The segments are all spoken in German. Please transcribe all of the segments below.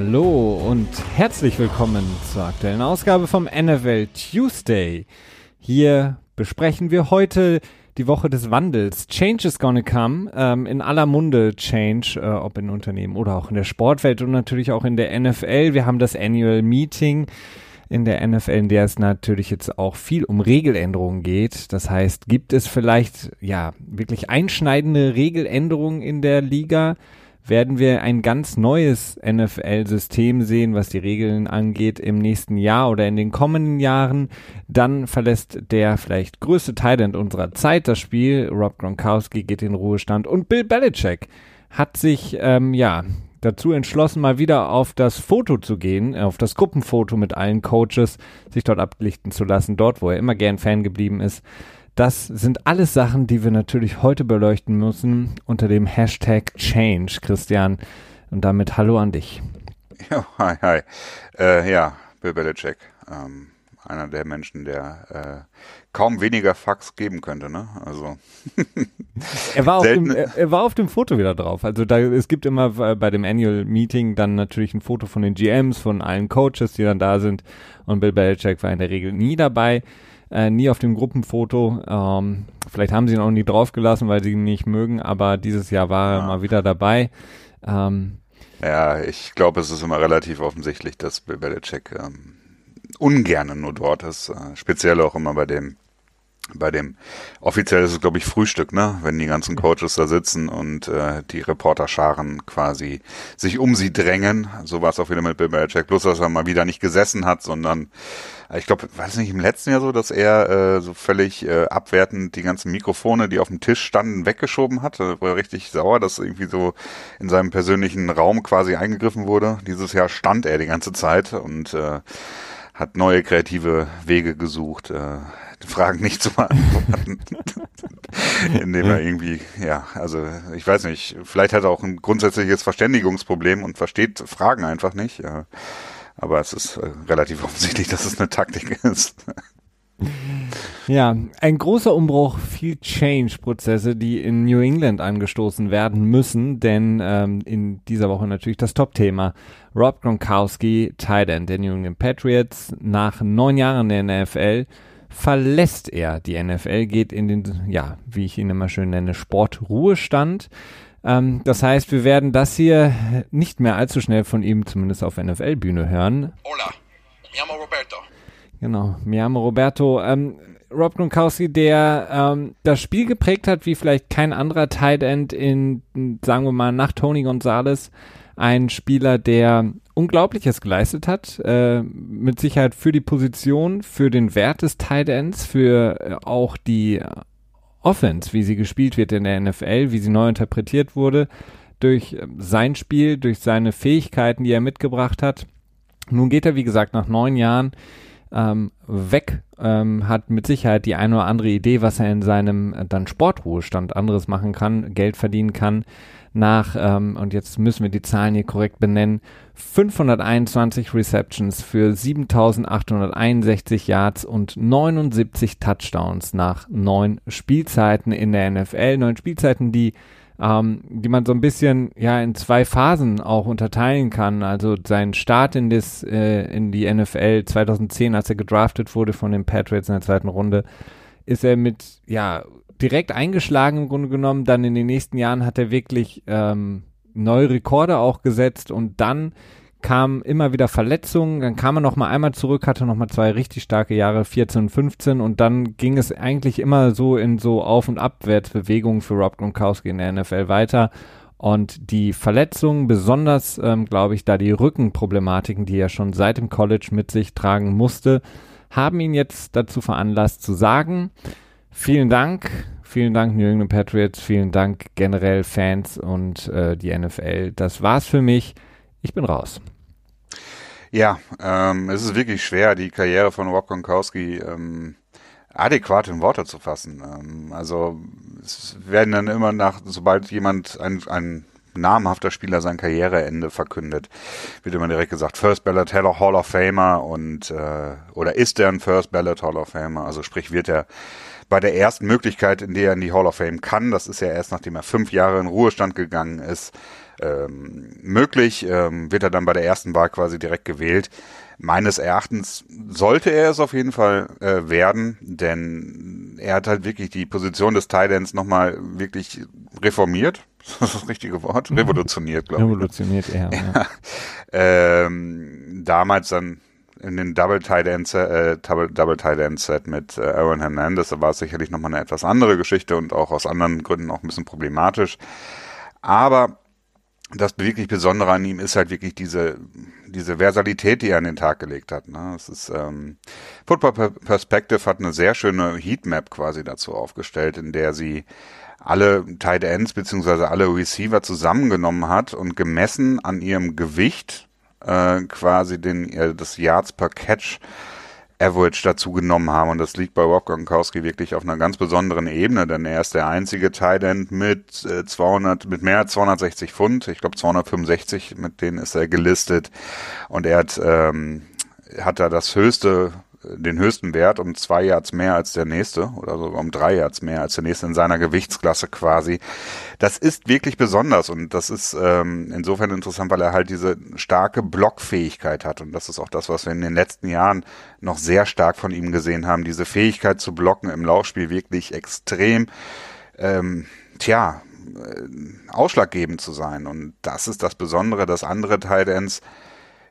Hallo und herzlich willkommen zur aktuellen Ausgabe vom NFL Tuesday. Hier besprechen wir heute die Woche des Wandels. Change is gonna come. Ähm, in aller Munde Change, äh, ob in Unternehmen oder auch in der Sportwelt und natürlich auch in der NFL. Wir haben das Annual Meeting in der NFL, in der es natürlich jetzt auch viel um Regeländerungen geht. Das heißt, gibt es vielleicht ja wirklich einschneidende Regeländerungen in der Liga? Werden wir ein ganz neues NFL-System sehen, was die Regeln angeht im nächsten Jahr oder in den kommenden Jahren. Dann verlässt der vielleicht größte Talent unserer Zeit das Spiel. Rob Gronkowski geht in Ruhestand und Bill Belichick hat sich ähm, ja dazu entschlossen, mal wieder auf das Foto zu gehen, auf das Gruppenfoto mit allen Coaches, sich dort ablichten zu lassen, dort, wo er immer gern Fan geblieben ist. Das sind alles Sachen, die wir natürlich heute beleuchten müssen unter dem Hashtag Change, Christian. Und damit Hallo an dich. Ja, hi, hi. Äh, ja, Bill Belichick. Ähm, einer der Menschen, der äh, kaum weniger Fax geben könnte, ne? Also er war, auf dem, er, war auf dem Foto wieder drauf. Also da es gibt immer bei dem Annual Meeting dann natürlich ein Foto von den GMs, von allen Coaches, die dann da sind. Und Bill Belichick war in der Regel nie dabei äh, nie auf dem Gruppenfoto. Ähm, vielleicht haben sie ihn auch nie draufgelassen, weil sie ihn nicht mögen, aber dieses Jahr war er mal wieder dabei. Ähm, ja, ich glaube, es ist immer relativ offensichtlich, dass Bill Belichick ähm, ungern nur dort ist, äh, speziell auch immer bei dem bei dem offiziell ist es glaube ich Frühstück, ne, wenn die ganzen Coaches da sitzen und äh, die Reporterscharen quasi sich um sie drängen. So war es auch wieder mit Bill Belichick, bloß dass er mal wieder nicht gesessen hat, sondern ich glaube, war es nicht im letzten Jahr so, dass er äh, so völlig äh, abwertend die ganzen Mikrofone, die auf dem Tisch standen, weggeschoben hat. Da war er richtig sauer, dass irgendwie so in seinem persönlichen Raum quasi eingegriffen wurde. Dieses Jahr stand er die ganze Zeit und äh, hat neue kreative Wege gesucht. Äh, Fragen nicht zu beantworten. Indem er irgendwie, ja, also ich weiß nicht, vielleicht hat er auch ein grundsätzliches Verständigungsproblem und versteht Fragen einfach nicht. Ja. Aber es ist äh, relativ offensichtlich, dass es eine Taktik ist. Ja, ein großer Umbruch, viel Change-Prozesse, die in New England angestoßen werden müssen, denn ähm, in dieser Woche natürlich das Top-Thema. Rob Gronkowski, Tight End der New England Patriots, nach neun Jahren der NFL verlässt er die NFL, geht in den, ja, wie ich ihn immer schön nenne, Sportruhestand. Ähm, das heißt, wir werden das hier nicht mehr allzu schnell von ihm, zumindest auf NFL-Bühne hören. Hola, mi amo Roberto. Genau, mi amo Roberto. Ähm, Rob Gronkowski, der ähm, das Spiel geprägt hat, wie vielleicht kein anderer Tight End in, sagen wir mal, nach Tony Gonzalez. Ein Spieler, der Unglaubliches geleistet hat, äh, mit Sicherheit für die Position, für den Wert des Tight Ends, für äh, auch die Offense, wie sie gespielt wird in der NFL, wie sie neu interpretiert wurde, durch äh, sein Spiel, durch seine Fähigkeiten, die er mitgebracht hat. Nun geht er, wie gesagt, nach neun Jahren ähm, weg, ähm, hat mit Sicherheit die eine oder andere Idee, was er in seinem äh, dann Sportruhestand anderes machen kann, Geld verdienen kann nach, ähm, und jetzt müssen wir die Zahlen hier korrekt benennen, 521 Receptions für 7861 Yards und 79 Touchdowns nach neun Spielzeiten in der NFL. Neun Spielzeiten, die ähm, die man so ein bisschen ja in zwei Phasen auch unterteilen kann. Also sein Start in, das, äh, in die NFL 2010, als er gedraftet wurde von den Patriots in der zweiten Runde, ist er mit ja direkt eingeschlagen im Grunde genommen. Dann in den nächsten Jahren hat er wirklich ähm, neue Rekorde auch gesetzt und dann kamen immer wieder Verletzungen, dann kam er noch mal einmal zurück, hatte noch mal zwei richtig starke Jahre, 14 und 15 und dann ging es eigentlich immer so in so Auf- und Abwärtsbewegungen für Rob Gronkowski in der NFL weiter und die Verletzungen, besonders ähm, glaube ich, da die Rückenproblematiken, die er schon seit dem College mit sich tragen musste, haben ihn jetzt dazu veranlasst zu sagen, Vielen Dank. Vielen Dank, New England Patriots. Vielen Dank generell Fans und äh, die NFL. Das war's für mich. Ich bin raus. Ja, ähm, es ist wirklich schwer, die Karriere von Rob Gronkowski ähm, adäquat in Worte zu fassen. Ähm, also es werden dann immer nach, sobald jemand ein, ein namhafter Spieler sein Karriereende verkündet, wird immer direkt gesagt, First Ballot Hall of Famer und äh, oder ist er ein First Ballot Hall of Famer? Also sprich, wird er bei der ersten Möglichkeit, in der er in die Hall of Fame kann, das ist ja erst nachdem er fünf Jahre in Ruhestand gegangen ist, ähm, möglich, ähm, wird er dann bei der ersten Wahl quasi direkt gewählt. Meines Erachtens sollte er es auf jeden Fall äh, werden, denn er hat halt wirklich die Position des Titans nochmal wirklich reformiert. Das ist das richtige Wort. Mhm. Revolutioniert, glaube ich. Revolutioniert eher. Ja. ja. Ähm, damals dann in den Double Tight End äh, Double, Double Tight End Set mit äh, Aaron Hernandez, da war es sicherlich nochmal eine etwas andere Geschichte und auch aus anderen Gründen auch ein bisschen problematisch. Aber das wirklich Besondere an ihm ist halt wirklich diese, diese Versalität, die er an den Tag gelegt hat. Ne? Es ist, ähm, Football Perspective hat eine sehr schöne Heatmap quasi dazu aufgestellt, in der sie alle Tight Ends beziehungsweise alle Receiver zusammengenommen hat und gemessen an ihrem Gewicht äh, quasi den, äh, das Yards per Catch Average dazu genommen haben. Und das liegt bei Rob Gronkowski wirklich auf einer ganz besonderen Ebene, denn er ist der einzige Tight End mit äh, 200, mit mehr als 260 Pfund. Ich glaube 265, mit denen ist er gelistet. Und er hat, ähm, hat da das höchste den höchsten Wert um zwei Yards mehr als der nächste oder sogar um drei Yards mehr als der nächste in seiner Gewichtsklasse quasi. Das ist wirklich besonders und das ist ähm, insofern interessant, weil er halt diese starke Blockfähigkeit hat und das ist auch das, was wir in den letzten Jahren noch sehr stark von ihm gesehen haben. Diese Fähigkeit zu blocken im Laufspiel wirklich extrem, ähm, tja, äh, ausschlaggebend zu sein und das ist das Besondere, dass andere Tight Ends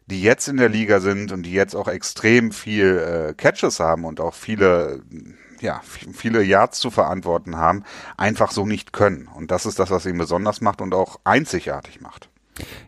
die jetzt in der Liga sind und die jetzt auch extrem viel äh, Catches haben und auch viele ja, viele Yards zu verantworten haben, einfach so nicht können. Und das ist das, was ihn besonders macht und auch einzigartig macht.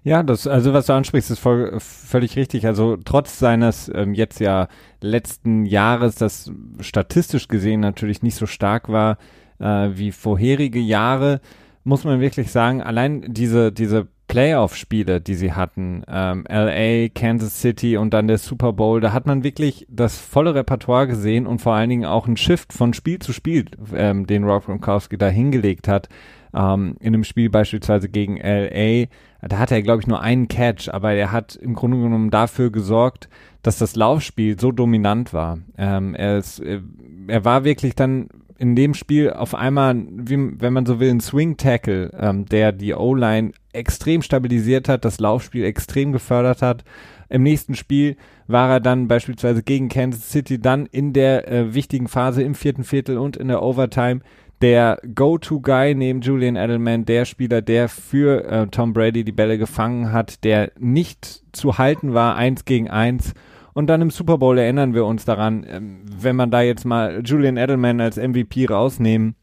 Ja, das, also was du ansprichst, ist voll, völlig richtig. Also trotz seines ähm, jetzt ja letzten Jahres, das statistisch gesehen natürlich nicht so stark war äh, wie vorherige Jahre, muss man wirklich sagen, allein diese, diese Playoff-Spiele, die sie hatten, ähm, LA, Kansas City und dann der Super Bowl, da hat man wirklich das volle Repertoire gesehen und vor allen Dingen auch einen Shift von Spiel zu Spiel, ähm, den Rob Gronkowski da hingelegt hat. Ähm, in einem Spiel beispielsweise gegen LA, da hatte er, glaube ich, nur einen Catch, aber er hat im Grunde genommen dafür gesorgt, dass das Laufspiel so dominant war. Ähm, er, ist, er war wirklich dann in dem Spiel auf einmal, wie, wenn man so will, ein Swing-Tackle, ähm, der die O-Line extrem stabilisiert hat, das Laufspiel extrem gefördert hat. Im nächsten Spiel war er dann beispielsweise gegen Kansas City dann in der äh, wichtigen Phase im vierten Viertel und in der Overtime der Go-To-Guy neben Julian Edelman, der Spieler, der für äh, Tom Brady die Bälle gefangen hat, der nicht zu halten war, eins gegen eins und dann im Super Bowl erinnern wir uns daran, ähm, wenn man da jetzt mal Julian Edelman als MVP rausnehmen,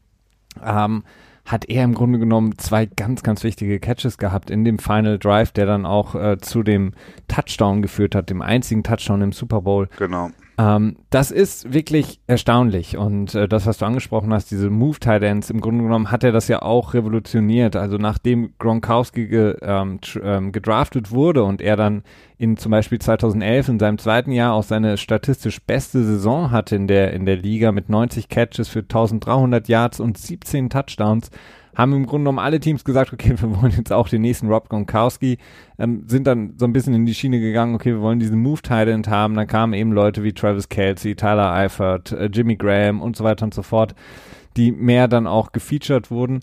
ähm, hat er im Grunde genommen zwei ganz, ganz wichtige Catches gehabt in dem Final Drive, der dann auch äh, zu dem Touchdown geführt hat, dem einzigen Touchdown im Super Bowl. Genau. Ähm, das ist wirklich erstaunlich und äh, das, was du angesprochen hast, diese Move Tight Ends, im Grunde genommen hat er das ja auch revolutioniert. Also nachdem Gronkowski ge, ähm, ähm, gedraftet wurde und er dann in zum Beispiel 2011 in seinem zweiten Jahr auch seine statistisch beste Saison hatte in der in der Liga mit 90 Catches für 1300 Yards und 17 Touchdowns, haben im Grunde genommen alle Teams gesagt, okay, wir wollen jetzt auch den nächsten Rob Gronkowski, ähm, sind dann so ein bisschen in die Schiene gegangen, okay, wir wollen diesen Move Talent haben, dann kamen eben Leute wie Travis Kelsey, Tyler Eifert, äh, Jimmy Graham und so weiter und so fort, die mehr dann auch gefeatured wurden.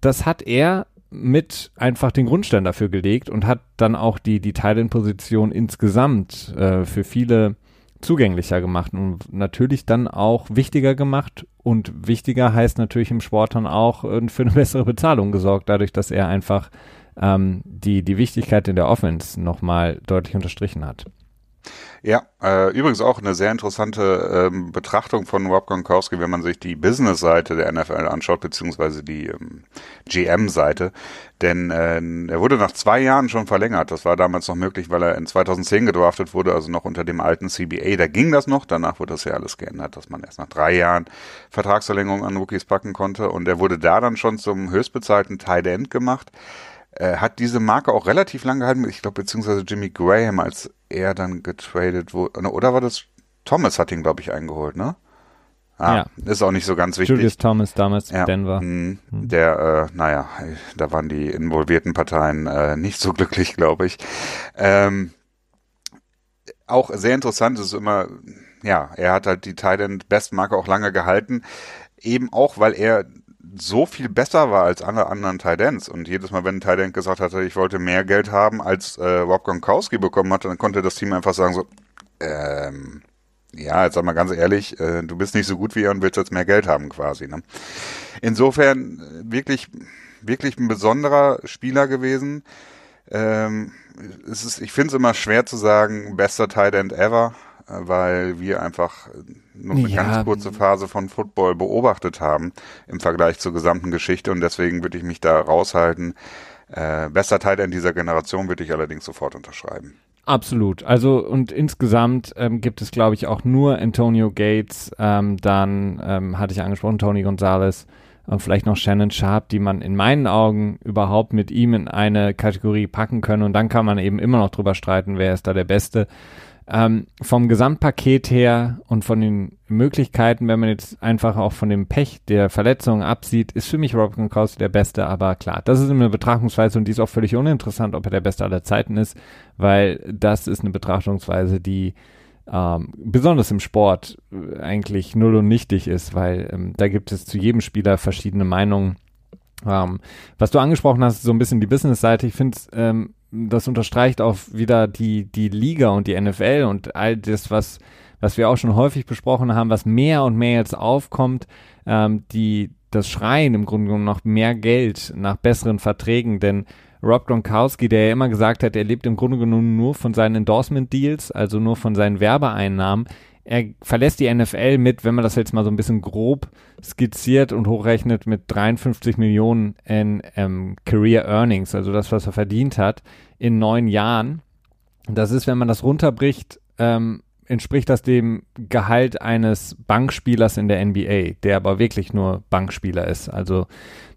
Das hat er mit einfach den Grundstein dafür gelegt und hat dann auch die, die Talent-Position insgesamt äh, für viele zugänglicher gemacht und natürlich dann auch wichtiger gemacht. Und wichtiger heißt natürlich im Sport dann auch äh, für eine bessere Bezahlung gesorgt, dadurch, dass er einfach ähm, die, die Wichtigkeit in der Offense nochmal deutlich unterstrichen hat. Ja, äh, übrigens auch eine sehr interessante ähm, Betrachtung von Rob Gronkowski, wenn man sich die Business-Seite der NFL anschaut, beziehungsweise die ähm, GM-Seite. Denn äh, er wurde nach zwei Jahren schon verlängert. Das war damals noch möglich, weil er in 2010 gedraftet wurde, also noch unter dem alten CBA. Da ging das noch. Danach wurde das ja alles geändert, dass man erst nach drei Jahren Vertragsverlängerung an Rookies packen konnte. Und er wurde da dann schon zum höchstbezahlten Tight End gemacht. Äh, hat diese Marke auch relativ lang gehalten. Ich glaube, beziehungsweise Jimmy Graham, als er dann getradet wurde. Oder war das Thomas hat ihn, glaube ich, eingeholt, ne? Ah, ja. Ist auch nicht so ganz wichtig. Julius Thomas damals ja. Denver. Mhm. Der, äh, naja, da waren die involvierten Parteien äh, nicht so glücklich, glaube ich. Ähm, auch sehr interessant ist immer, ja, er hat halt die Thailand Bestmarke auch lange gehalten. Eben auch, weil er so viel besser war als alle anderen Tidents. Und jedes Mal, wenn ein Tident gesagt hatte, ich wollte mehr Geld haben, als äh, Rob Gronkowski bekommen hatte, dann konnte das Team einfach sagen so, ähm, ja, jetzt sag mal ganz ehrlich, äh, du bist nicht so gut wie er und willst jetzt mehr Geld haben quasi. Ne? Insofern äh, wirklich, wirklich ein besonderer Spieler gewesen. Ähm, es ist, ich finde es immer schwer zu sagen, bester Tight ever, äh, weil wir einfach nur eine ja. ganz kurze Phase von Football beobachtet haben im Vergleich zur gesamten Geschichte und deswegen würde ich mich da raushalten. Äh, bester Tight End dieser Generation würde ich allerdings sofort unterschreiben. Absolut. Also und insgesamt ähm, gibt es, glaube ich, auch nur Antonio Gates, ähm, dann ähm, hatte ich angesprochen, Tony Gonzalez und vielleicht noch Shannon Sharp, die man in meinen Augen überhaupt mit ihm in eine Kategorie packen können. Und dann kann man eben immer noch drüber streiten, wer ist da der Beste. Ähm, vom Gesamtpaket her und von den Möglichkeiten, wenn man jetzt einfach auch von dem Pech der Verletzung absieht, ist für mich Rob Gronkowski der Beste, aber klar, das ist eine Betrachtungsweise und die ist auch völlig uninteressant, ob er der Beste aller Zeiten ist, weil das ist eine Betrachtungsweise, die ähm, besonders im Sport eigentlich null und nichtig ist, weil ähm, da gibt es zu jedem Spieler verschiedene Meinungen. Ähm, was du angesprochen hast, so ein bisschen die Business-Seite, ich finde ähm, das unterstreicht auch wieder die, die Liga und die NFL und all das, was, was wir auch schon häufig besprochen haben, was mehr und mehr jetzt aufkommt, ähm, die, das Schreien im Grunde genommen nach mehr Geld, nach besseren Verträgen, denn Rob Gronkowski, der ja immer gesagt hat, er lebt im Grunde genommen nur von seinen Endorsement-Deals, also nur von seinen Werbeeinnahmen, er verlässt die NFL mit, wenn man das jetzt mal so ein bisschen grob skizziert und hochrechnet, mit 53 Millionen in ähm, Career Earnings, also das, was er verdient hat in neun Jahren. Das ist, wenn man das runterbricht, ähm, entspricht das dem Gehalt eines Bankspielers in der NBA, der aber wirklich nur Bankspieler ist. Also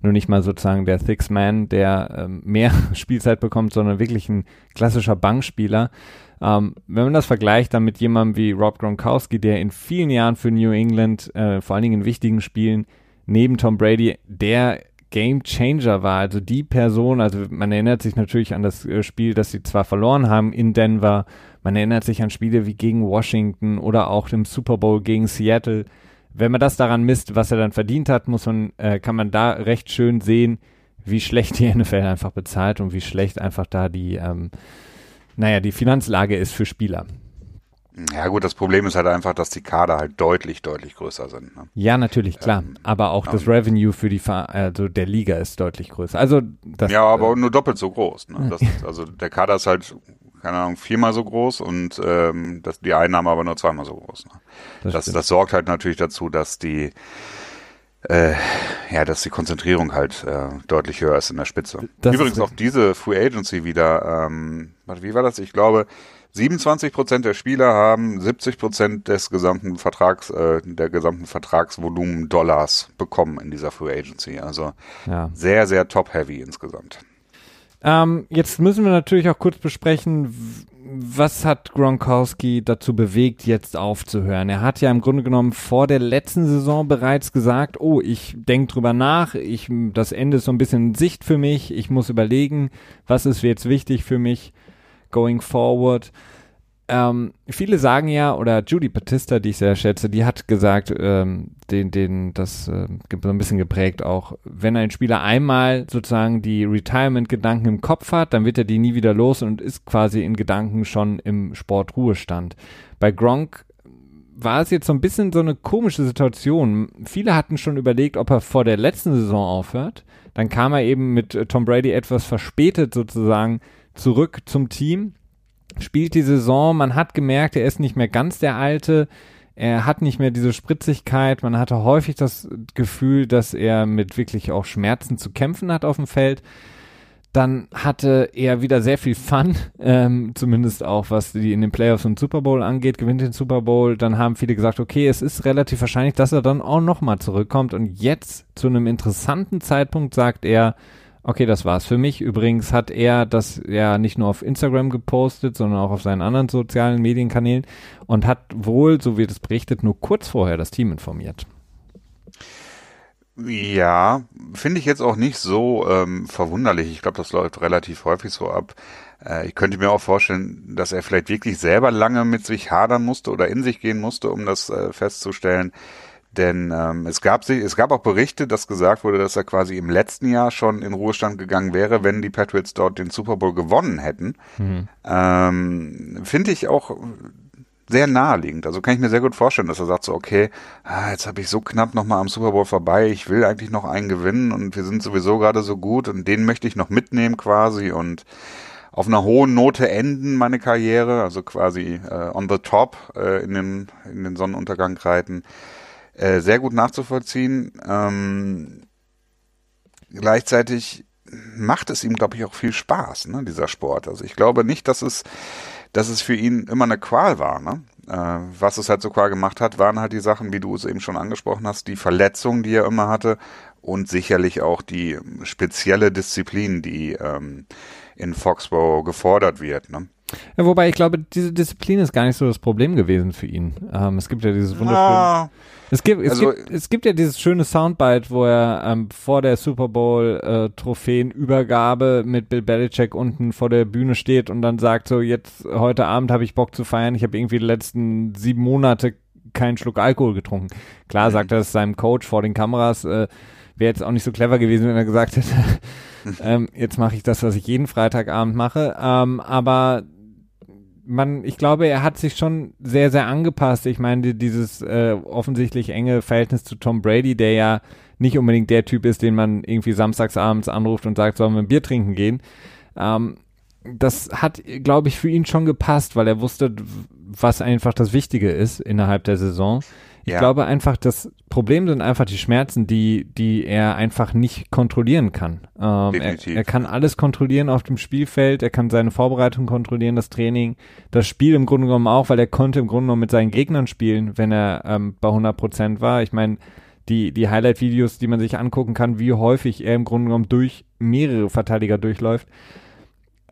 nur nicht mal sozusagen der Six Man, der ähm, mehr Spielzeit bekommt, sondern wirklich ein klassischer Bankspieler. Ähm, wenn man das vergleicht dann mit jemandem wie Rob Gronkowski, der in vielen Jahren für New England, äh, vor allen Dingen in wichtigen Spielen, neben Tom Brady, der Game Changer war, also die Person, also man erinnert sich natürlich an das äh, Spiel, das sie zwar verloren haben in Denver, man erinnert sich an Spiele wie gegen Washington oder auch im Super Bowl gegen Seattle. Wenn man das daran misst, was er dann verdient hat, muss man, äh, kann man da recht schön sehen, wie schlecht die NFL einfach bezahlt und wie schlecht einfach da die ähm, naja, die Finanzlage ist für Spieler. Ja gut, das Problem ist halt einfach, dass die Kader halt deutlich, deutlich größer sind. Ne? Ja, natürlich, klar. Ähm, aber auch das Revenue für die also der Liga ist deutlich größer. Also das, Ja, aber äh, nur doppelt so groß. Ne? Das, also der Kader ist halt, keine Ahnung, viermal so groß und ähm, das, die Einnahme aber nur zweimal so groß. Ne? Das, das, das sorgt halt natürlich dazu, dass die äh, ja, dass die Konzentrierung halt äh, deutlich höher ist in der Spitze. Das Übrigens auch diese Free Agency wieder, ähm, wie war das? Ich glaube, 27 Prozent der Spieler haben 70 Prozent des gesamten Vertrags, äh, der gesamten Vertragsvolumen Dollars bekommen in dieser Free Agency. Also ja. sehr, sehr top-heavy insgesamt. Ähm, jetzt müssen wir natürlich auch kurz besprechen, was hat Gronkowski dazu bewegt, jetzt aufzuhören? Er hat ja im Grunde genommen vor der letzten Saison bereits gesagt, oh, ich denke drüber nach, ich, das Ende ist so ein bisschen in Sicht für mich, ich muss überlegen, was ist jetzt wichtig für mich going forward. Ähm, viele sagen ja, oder Judy Batista, die ich sehr schätze, die hat gesagt, ähm, den, den, das äh, so ein bisschen geprägt auch, wenn ein Spieler einmal sozusagen die Retirement-Gedanken im Kopf hat, dann wird er die nie wieder los und ist quasi in Gedanken schon im Sportruhestand. Bei Gronk war es jetzt so ein bisschen so eine komische Situation. Viele hatten schon überlegt, ob er vor der letzten Saison aufhört. Dann kam er eben mit Tom Brady etwas verspätet sozusagen zurück zum Team spielt die Saison, man hat gemerkt, er ist nicht mehr ganz der Alte, er hat nicht mehr diese Spritzigkeit, man hatte häufig das Gefühl, dass er mit wirklich auch Schmerzen zu kämpfen hat auf dem Feld. Dann hatte er wieder sehr viel Fun, ähm, zumindest auch was die in den Playoffs und Super Bowl angeht, gewinnt den Super Bowl. Dann haben viele gesagt, okay, es ist relativ wahrscheinlich, dass er dann auch nochmal zurückkommt. Und jetzt zu einem interessanten Zeitpunkt sagt er, Okay, das war's für mich. Übrigens hat er das ja nicht nur auf Instagram gepostet, sondern auch auf seinen anderen sozialen Medienkanälen und hat wohl, so wird es berichtet, nur kurz vorher das Team informiert. Ja, finde ich jetzt auch nicht so ähm, verwunderlich. Ich glaube, das läuft relativ häufig so ab. Äh, ich könnte mir auch vorstellen, dass er vielleicht wirklich selber lange mit sich hadern musste oder in sich gehen musste, um das äh, festzustellen. Denn ähm, es gab sich, es gab auch Berichte, dass gesagt wurde, dass er quasi im letzten Jahr schon in Ruhestand gegangen wäre, wenn die Patriots dort den Super Bowl gewonnen hätten. Mhm. Ähm, Finde ich auch sehr naheliegend. Also kann ich mir sehr gut vorstellen, dass er sagt so, okay, ah, jetzt habe ich so knapp nochmal am Super Bowl vorbei, ich will eigentlich noch einen gewinnen und wir sind sowieso gerade so gut und den möchte ich noch mitnehmen quasi und auf einer hohen Note enden meine Karriere, also quasi äh, on the top äh, in, den, in den Sonnenuntergang reiten. Äh, sehr gut nachzuvollziehen. Ähm, gleichzeitig macht es ihm, glaube ich, auch viel Spaß, ne, dieser Sport. Also ich glaube nicht, dass es, dass es für ihn immer eine Qual war. Ne? Äh, was es halt so qual gemacht hat, waren halt die Sachen, wie du es eben schon angesprochen hast, die Verletzungen, die er immer hatte und sicherlich auch die spezielle Disziplin, die ähm, in Foxborough gefordert wird. Ne? Ja, wobei ich glaube, diese Disziplin ist gar nicht so das Problem gewesen für ihn. Ähm, es gibt ja dieses wunderschöne. Ah, es gibt, es, also, gibt, es gibt ja dieses schöne Soundbite, wo er ähm, vor der Super Bowl äh, Trophäenübergabe mit Bill Belichick unten vor der Bühne steht und dann sagt so, jetzt heute Abend habe ich Bock zu feiern. Ich habe irgendwie die letzten sieben Monate keinen Schluck Alkohol getrunken. Klar mhm. sagt er es seinem Coach vor den Kameras. Äh, Wäre jetzt auch nicht so clever gewesen, wenn er gesagt hätte, ähm, jetzt mache ich das, was ich jeden Freitagabend mache. Ähm, aber man, ich glaube, er hat sich schon sehr, sehr angepasst. Ich meine, dieses äh, offensichtlich enge Verhältnis zu Tom Brady, der ja nicht unbedingt der Typ ist, den man irgendwie samstagsabends anruft und sagt, sollen wir ein Bier trinken gehen. Ähm, das hat, glaube ich, für ihn schon gepasst, weil er wusste, was einfach das Wichtige ist innerhalb der Saison. Ich ja. glaube einfach, das Problem sind einfach die Schmerzen, die, die er einfach nicht kontrollieren kann. Ähm, er, er, kann alles kontrollieren auf dem Spielfeld, er kann seine Vorbereitung kontrollieren, das Training, das Spiel im Grunde genommen auch, weil er konnte im Grunde genommen mit seinen Gegnern spielen, wenn er ähm, bei 100 Prozent war. Ich meine, die, die Highlight-Videos, die man sich angucken kann, wie häufig er im Grunde genommen durch mehrere Verteidiger durchläuft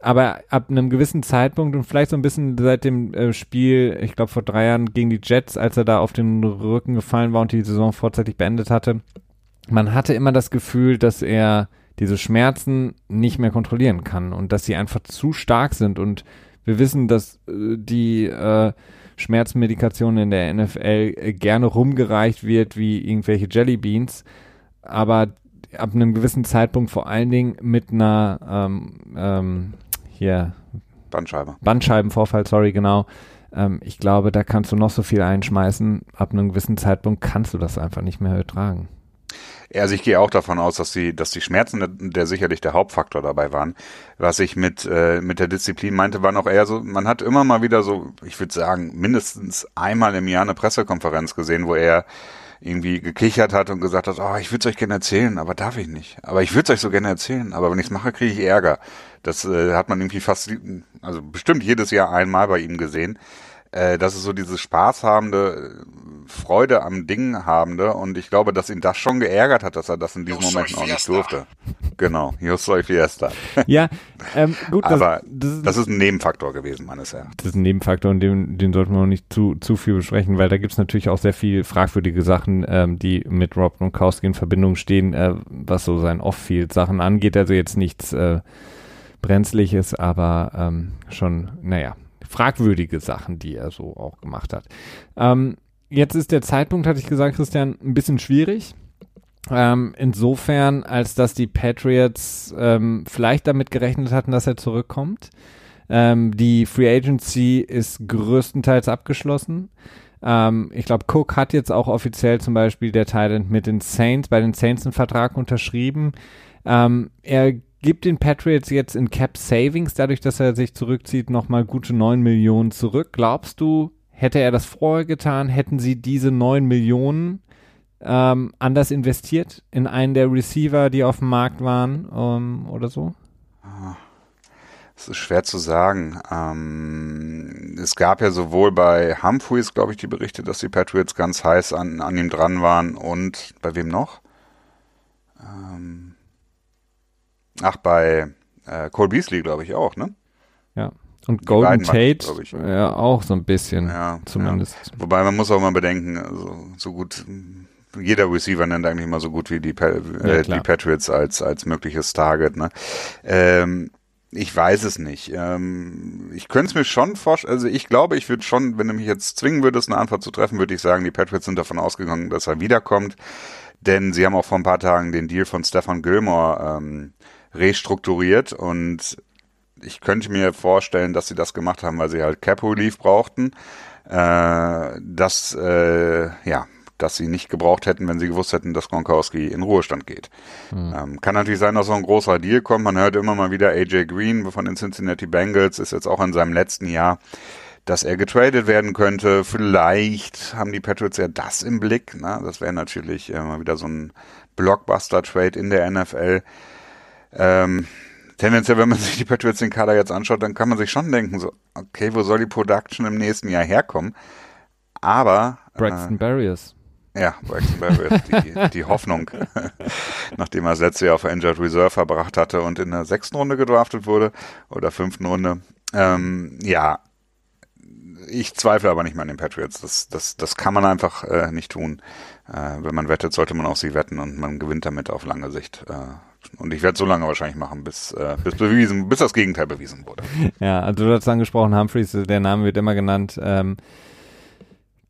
aber ab einem gewissen Zeitpunkt und vielleicht so ein bisschen seit dem äh, Spiel, ich glaube vor drei Jahren gegen die Jets, als er da auf den Rücken gefallen war und die Saison vorzeitig beendet hatte, man hatte immer das Gefühl, dass er diese Schmerzen nicht mehr kontrollieren kann und dass sie einfach zu stark sind. Und wir wissen, dass äh, die äh, Schmerzmedikation in der NFL gerne rumgereicht wird wie irgendwelche Jellybeans, aber ab einem gewissen Zeitpunkt vor allen Dingen mit einer ähm, ähm, hier Bandscheibe. Bandscheibenvorfall, sorry, genau. Ähm, ich glaube, da kannst du noch so viel einschmeißen. Ab einem gewissen Zeitpunkt kannst du das einfach nicht mehr ertragen. Ja, also ich gehe auch davon aus, dass die, dass die Schmerzen der, der sicherlich der Hauptfaktor dabei waren. Was ich mit, äh, mit der Disziplin meinte, war noch eher so, man hat immer mal wieder so, ich würde sagen, mindestens einmal im Jahr eine Pressekonferenz gesehen, wo er irgendwie gekichert hat und gesagt hat, oh, ich würde es euch gerne erzählen, aber darf ich nicht. Aber ich würde es euch so gerne erzählen, aber wenn ich es mache, kriege ich Ärger. Das äh, hat man irgendwie fast, also bestimmt jedes Jahr einmal bei ihm gesehen. Äh, das ist so dieses spaßhabende, Freude am Ding habende und ich glaube, dass ihn das schon geärgert hat, dass er das in diesem Moment auch nicht durfte. Genau, Yo soy fiesta. Ja, ähm, gut. Das, Aber das, das, ist ein Nebenfaktor gewesen, meines Erachtens. Das ist ein Nebenfaktor und den, den sollten wir auch nicht zu, zu viel besprechen, weil da gibt's natürlich auch sehr viel fragwürdige Sachen, ähm, die mit Rob Gronkowski in Verbindung stehen, äh, was so sein Off-Field-Sachen angeht. Also jetzt nichts äh, Brenzliches, aber ähm, schon, naja, fragwürdige Sachen, die er so auch gemacht hat. Ähm, jetzt ist der Zeitpunkt, hatte ich gesagt, Christian, ein bisschen schwierig. Ähm, insofern, als dass die Patriots ähm, vielleicht damit gerechnet hatten, dass er zurückkommt. Ähm, die Free Agency ist größtenteils abgeschlossen. Ähm, ich glaube, Cook hat jetzt auch offiziell zum Beispiel der Thailand mit den Saints, bei den Saints einen Vertrag unterschrieben. Ähm, er gibt den Patriots jetzt in Cap Savings, dadurch, dass er sich zurückzieht, nochmal gute 9 Millionen zurück. Glaubst du, hätte er das vorher getan, hätten sie diese 9 Millionen ähm, anders investiert in einen der Receiver, die auf dem Markt waren ähm, oder so? Es ist schwer zu sagen. Ähm, es gab ja sowohl bei Humphreys, glaube ich, die Berichte, dass die Patriots ganz heiß an, an ihm dran waren und bei wem noch? Ähm, Ach, bei äh, Cole Beasley, glaube ich, auch, ne? Ja. Und Golden Tate, waren, ja, auch so ein bisschen, ja, zumindest. Ja. Wobei man muss auch mal bedenken, also, so gut jeder Receiver nennt eigentlich mal so gut wie die, äh, die Patriots als, als mögliches Target. Ne? Ähm, ich weiß es nicht. Ähm, ich könnte es mir schon vorstellen, also ich glaube, ich würde schon, wenn du mich jetzt zwingen würdest, eine Antwort zu treffen, würde ich sagen, die Patriots sind davon ausgegangen, dass er wiederkommt. Denn sie haben auch vor ein paar Tagen den Deal von Stefan Gilmore ähm, restrukturiert und ich könnte mir vorstellen, dass sie das gemacht haben, weil sie halt Cap Relief brauchten. Äh, dass, äh, ja, dass sie nicht gebraucht hätten, wenn sie gewusst hätten, dass Gronkowski in Ruhestand geht. Mhm. Ähm, kann natürlich sein, dass so ein großer Deal kommt. Man hört immer mal wieder AJ Green von den Cincinnati Bengals ist jetzt auch in seinem letzten Jahr, dass er getradet werden könnte. Vielleicht haben die Patriots ja das im Blick. Na? Das wäre natürlich äh, mal wieder so ein Blockbuster-Trade in der NFL. Ähm, tendenziell, wenn man sich die Patriots den Kader jetzt anschaut, dann kann man sich schon denken, so, okay, wo soll die Production im nächsten Jahr herkommen? Aber Braxton äh, Barriers. Ja, Braxton Barriers, die, die Hoffnung, nachdem er das letzte Jahr auf Injured Reserve verbracht hatte und in der sechsten Runde gedraftet wurde oder fünften Runde. Ähm, ja, ich zweifle aber nicht mehr an den Patriots. Das, das, das kann man einfach äh, nicht tun. Äh, wenn man wettet, sollte man auch sie wetten und man gewinnt damit auf lange Sicht. Äh, und ich werde so lange wahrscheinlich machen, bis, äh, bis bewiesen, bis das Gegenteil bewiesen wurde. Ja, also du hast angesprochen, Humphreys, der Name wird immer genannt. Ähm,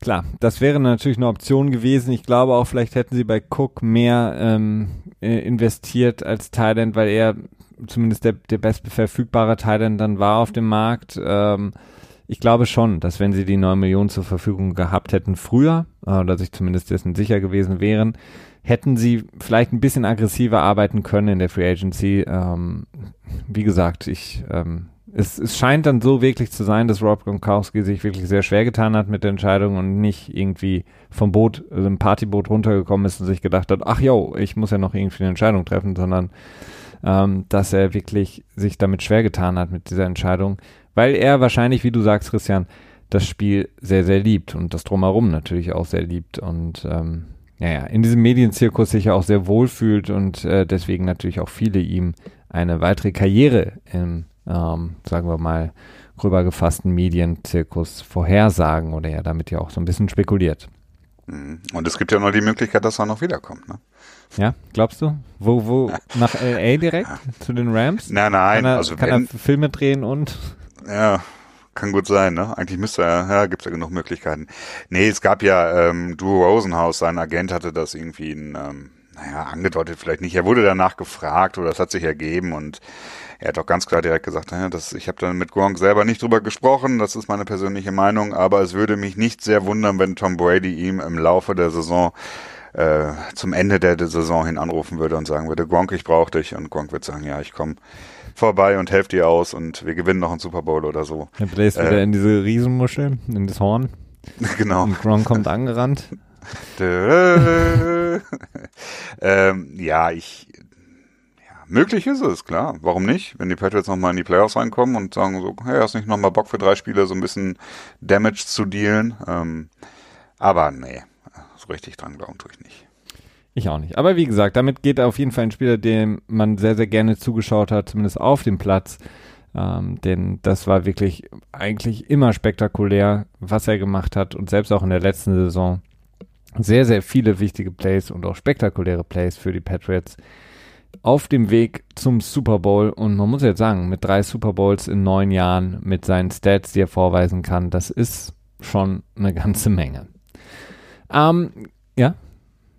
Klar, das wäre natürlich eine Option gewesen. Ich glaube auch, vielleicht hätten sie bei Cook mehr ähm, äh, investiert als Thailand, weil er zumindest der, der bestverfügbare Thailand dann war auf dem Markt. Ähm, ich glaube schon, dass wenn sie die 9 Millionen zur Verfügung gehabt hätten früher, äh, oder sich zumindest dessen sicher gewesen wären, hätten sie vielleicht ein bisschen aggressiver arbeiten können in der Free Agency. Ähm, wie gesagt, ich ähm, es, es scheint dann so wirklich zu sein, dass Rob Gronkowski sich wirklich sehr schwer getan hat mit der Entscheidung und nicht irgendwie vom Boot, also im Partyboot runtergekommen ist und sich gedacht hat, ach jo, ich muss ja noch irgendwie eine Entscheidung treffen, sondern ähm, dass er wirklich sich damit schwer getan hat mit dieser Entscheidung, weil er wahrscheinlich, wie du sagst, Christian, das Spiel sehr, sehr liebt und das Drumherum natürlich auch sehr liebt und ähm, ja, in diesem Medienzirkus sich auch sehr wohl fühlt und äh, deswegen natürlich auch viele ihm eine weitere Karriere im ähm, sagen wir mal, gröber gefassten Medienzirkus vorhersagen oder ja damit ja auch so ein bisschen spekuliert. Mhm. Und es gibt ja noch die Möglichkeit, dass er noch wiederkommt, ne? Ja, glaubst du? Wo, wo, nach LA direkt? Zu den Rams? Nein, nein, kann er, also kann wenn, er Filme drehen und? Ja, kann gut sein, ne? Eigentlich müsste er, ja, gibt's ja genug Möglichkeiten. Nee, es gab ja, ähm, Drew Rosenhaus, sein Agent hatte das irgendwie in, ähm, naja, angedeutet vielleicht nicht. Er wurde danach gefragt oder es hat sich ergeben und er hat auch ganz klar direkt gesagt, ja, das, ich habe dann mit Gronk selber nicht drüber gesprochen, das ist meine persönliche Meinung, aber es würde mich nicht sehr wundern, wenn Tom Brady ihm im Laufe der Saison äh, zum Ende der, der Saison hin anrufen würde und sagen würde, Gronk, ich brauche dich und Gronk wird sagen, ja, ich komme vorbei und helfe dir aus und wir gewinnen noch einen Super Bowl oder so. Er bläst äh, wieder in diese Riesenmuschel, in das Horn. Genau. Und Gronk kommt angerannt. ähm, ja, ich Möglich ist es, klar. Warum nicht? Wenn die Patriots nochmal in die Playoffs reinkommen und sagen so, hey, hast nicht nochmal Bock für drei Spiele so ein bisschen Damage zu dealen? Ähm, aber nee, so richtig dran glauben tue ich nicht. Ich auch nicht. Aber wie gesagt, damit geht auf jeden Fall ein Spieler, dem man sehr, sehr gerne zugeschaut hat, zumindest auf dem Platz. Ähm, denn das war wirklich eigentlich immer spektakulär, was er gemacht hat und selbst auch in der letzten Saison sehr, sehr viele wichtige Plays und auch spektakuläre Plays für die Patriots auf dem Weg zum Super Bowl und man muss jetzt sagen, mit drei Super Bowls in neun Jahren, mit seinen Stats, die er vorweisen kann, das ist schon eine ganze Menge. Ähm, ja?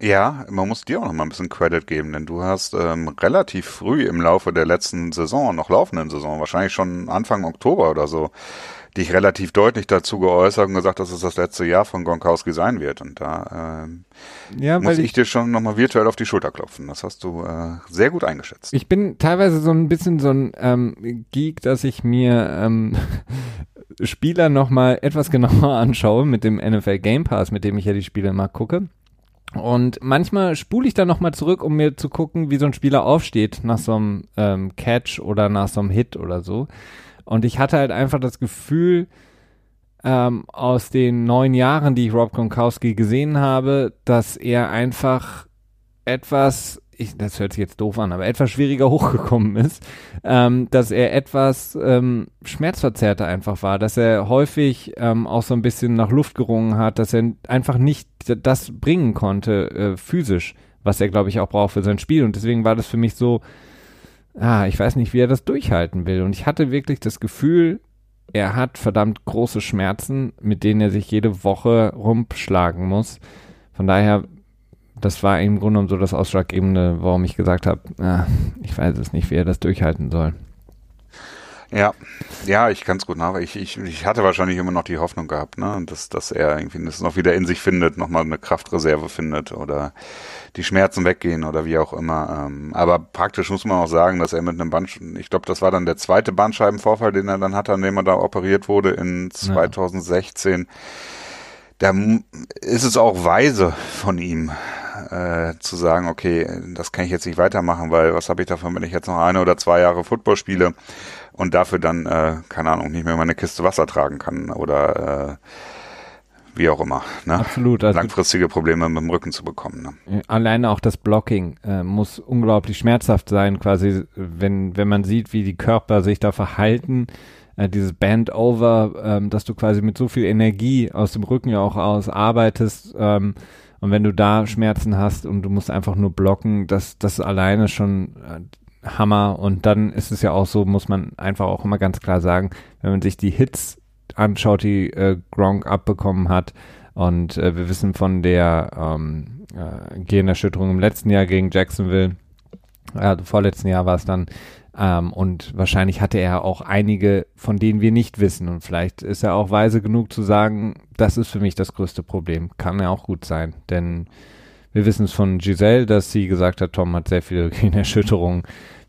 Ja, man muss dir auch noch mal ein bisschen Credit geben, denn du hast ähm, relativ früh im Laufe der letzten Saison, noch laufenden Saison, wahrscheinlich schon Anfang Oktober oder so, dich relativ deutlich dazu geäußert und gesagt, dass es das letzte Jahr von Gronkowski sein wird. Und da ähm, ja, muss ich, ich, dir schon nochmal virtuell auf die Schulter klopfen. Das hast du äh, sehr gut eingeschätzt. Ich bin teilweise so ein bisschen so ein ähm, Geek, dass ich mir ähm, Spieler nochmal etwas genauer anschaue mit dem NFL Game Pass, mit dem ich ja die Spiele immer gucke. Und manchmal spule ich dann nochmal zurück, um mir zu gucken, wie so ein Spieler aufsteht nach so einem ähm, Catch oder nach so einem Hit oder so. Und ich hatte halt einfach das Gefühl, ähm, aus den neun Jahren, die ich Rob Gronkowski gesehen habe, dass er einfach etwas ich, das hört sich jetzt doof an, aber etwas schwieriger hochgekommen ist, ähm, dass er etwas ähm, schmerzverzerrter einfach war, dass er häufig ähm, auch so ein bisschen nach Luft gerungen hat, dass er einfach nicht das bringen konnte äh, physisch, was er glaube ich auch braucht für sein Spiel und deswegen war das für mich so, ah, ich weiß nicht, wie er das durchhalten will und ich hatte wirklich das Gefühl, er hat verdammt große Schmerzen, mit denen er sich jede Woche rumschlagen muss. Von daher das war im Grunde genommen so das Ausschlaggebende, warum ich gesagt habe, äh, ich weiß es nicht, wie er das durchhalten soll. Ja, ja, ich kann es gut nach. Ich, ich, ich hatte wahrscheinlich immer noch die Hoffnung gehabt, ne, dass, dass er irgendwie das noch wieder in sich findet, nochmal eine Kraftreserve findet oder die Schmerzen weggehen oder wie auch immer. Ähm, aber praktisch muss man auch sagen, dass er mit einem Band, ich glaube, das war dann der zweite Bandscheibenvorfall, den er dann hatte, an dem er da operiert wurde in 2016. Ja. Da ist es auch weise von ihm, äh, zu sagen, okay, das kann ich jetzt nicht weitermachen, weil was habe ich davon, wenn ich jetzt noch eine oder zwei Jahre Football spiele und dafür dann, äh, keine Ahnung, nicht mehr meine Kiste Wasser tragen kann oder äh, wie auch immer. Ne? Absolut. Also Langfristige Probleme mit dem Rücken zu bekommen. Ne? Alleine auch das Blocking äh, muss unglaublich schmerzhaft sein, quasi, wenn, wenn man sieht, wie die Körper sich da verhalten äh, dieses Band-Over, ähm, dass du quasi mit so viel Energie aus dem Rücken ja auch aus arbeitest, ähm, und wenn du da Schmerzen hast und du musst einfach nur blocken, das, das alleine schon äh, Hammer. Und dann ist es ja auch so, muss man einfach auch immer ganz klar sagen, wenn man sich die Hits anschaut, die äh, Gronk abbekommen hat, und äh, wir wissen von der ähm, äh, Gehirnerschütterung im letzten Jahr gegen Jacksonville, äh, vorletzten Jahr war es dann, ähm, und wahrscheinlich hatte er auch einige, von denen wir nicht wissen. Und vielleicht ist er auch weise genug zu sagen, das ist für mich das größte Problem. Kann ja auch gut sein. Denn wir wissen es von Giselle, dass sie gesagt hat, Tom hat sehr viele Gehirnerschütterungen.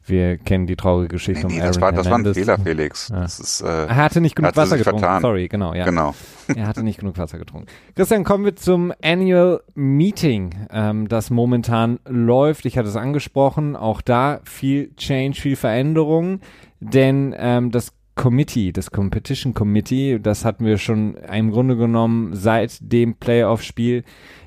Wir kennen die traurige Geschichte nee, nee, um Aaron das war, das war ein Fehler, Felix. Ja. Ist, äh, er hatte nicht genug Wasser getrunken. Vertan. Sorry, genau, ja. Genau. er hatte nicht genug Wasser getrunken. Christian, kommen wir zum Annual Meeting, ähm, das momentan läuft. Ich hatte es angesprochen. Auch da viel Change, viel Veränderung. Denn ähm, das Committee, das Competition Committee, das hatten wir schon im Grunde genommen seit dem Playoff-Spiel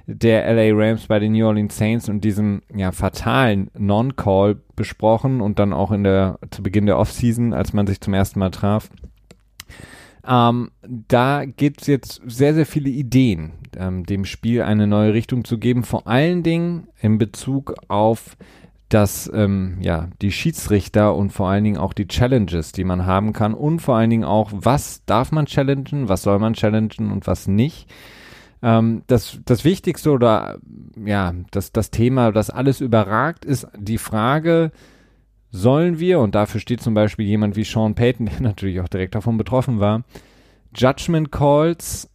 der LA Rams bei den New Orleans Saints und diesem ja fatalen Non-Call besprochen und dann auch in der zu Beginn der Offseason, als man sich zum ersten Mal traf. Ähm, da gibt es jetzt sehr, sehr viele Ideen, ähm, dem Spiel eine neue Richtung zu geben, vor allen Dingen in Bezug auf das, ähm, ja, die Schiedsrichter und vor allen Dingen auch die Challenges, die man haben kann und vor allen Dingen auch, was darf man challengen, was soll man challengen und was nicht. Ähm, das, das Wichtigste oder ja, das, das Thema, das alles überragt, ist die Frage, sollen wir, und dafür steht zum Beispiel jemand wie Sean Payton, der natürlich auch direkt davon betroffen war, Judgment Calls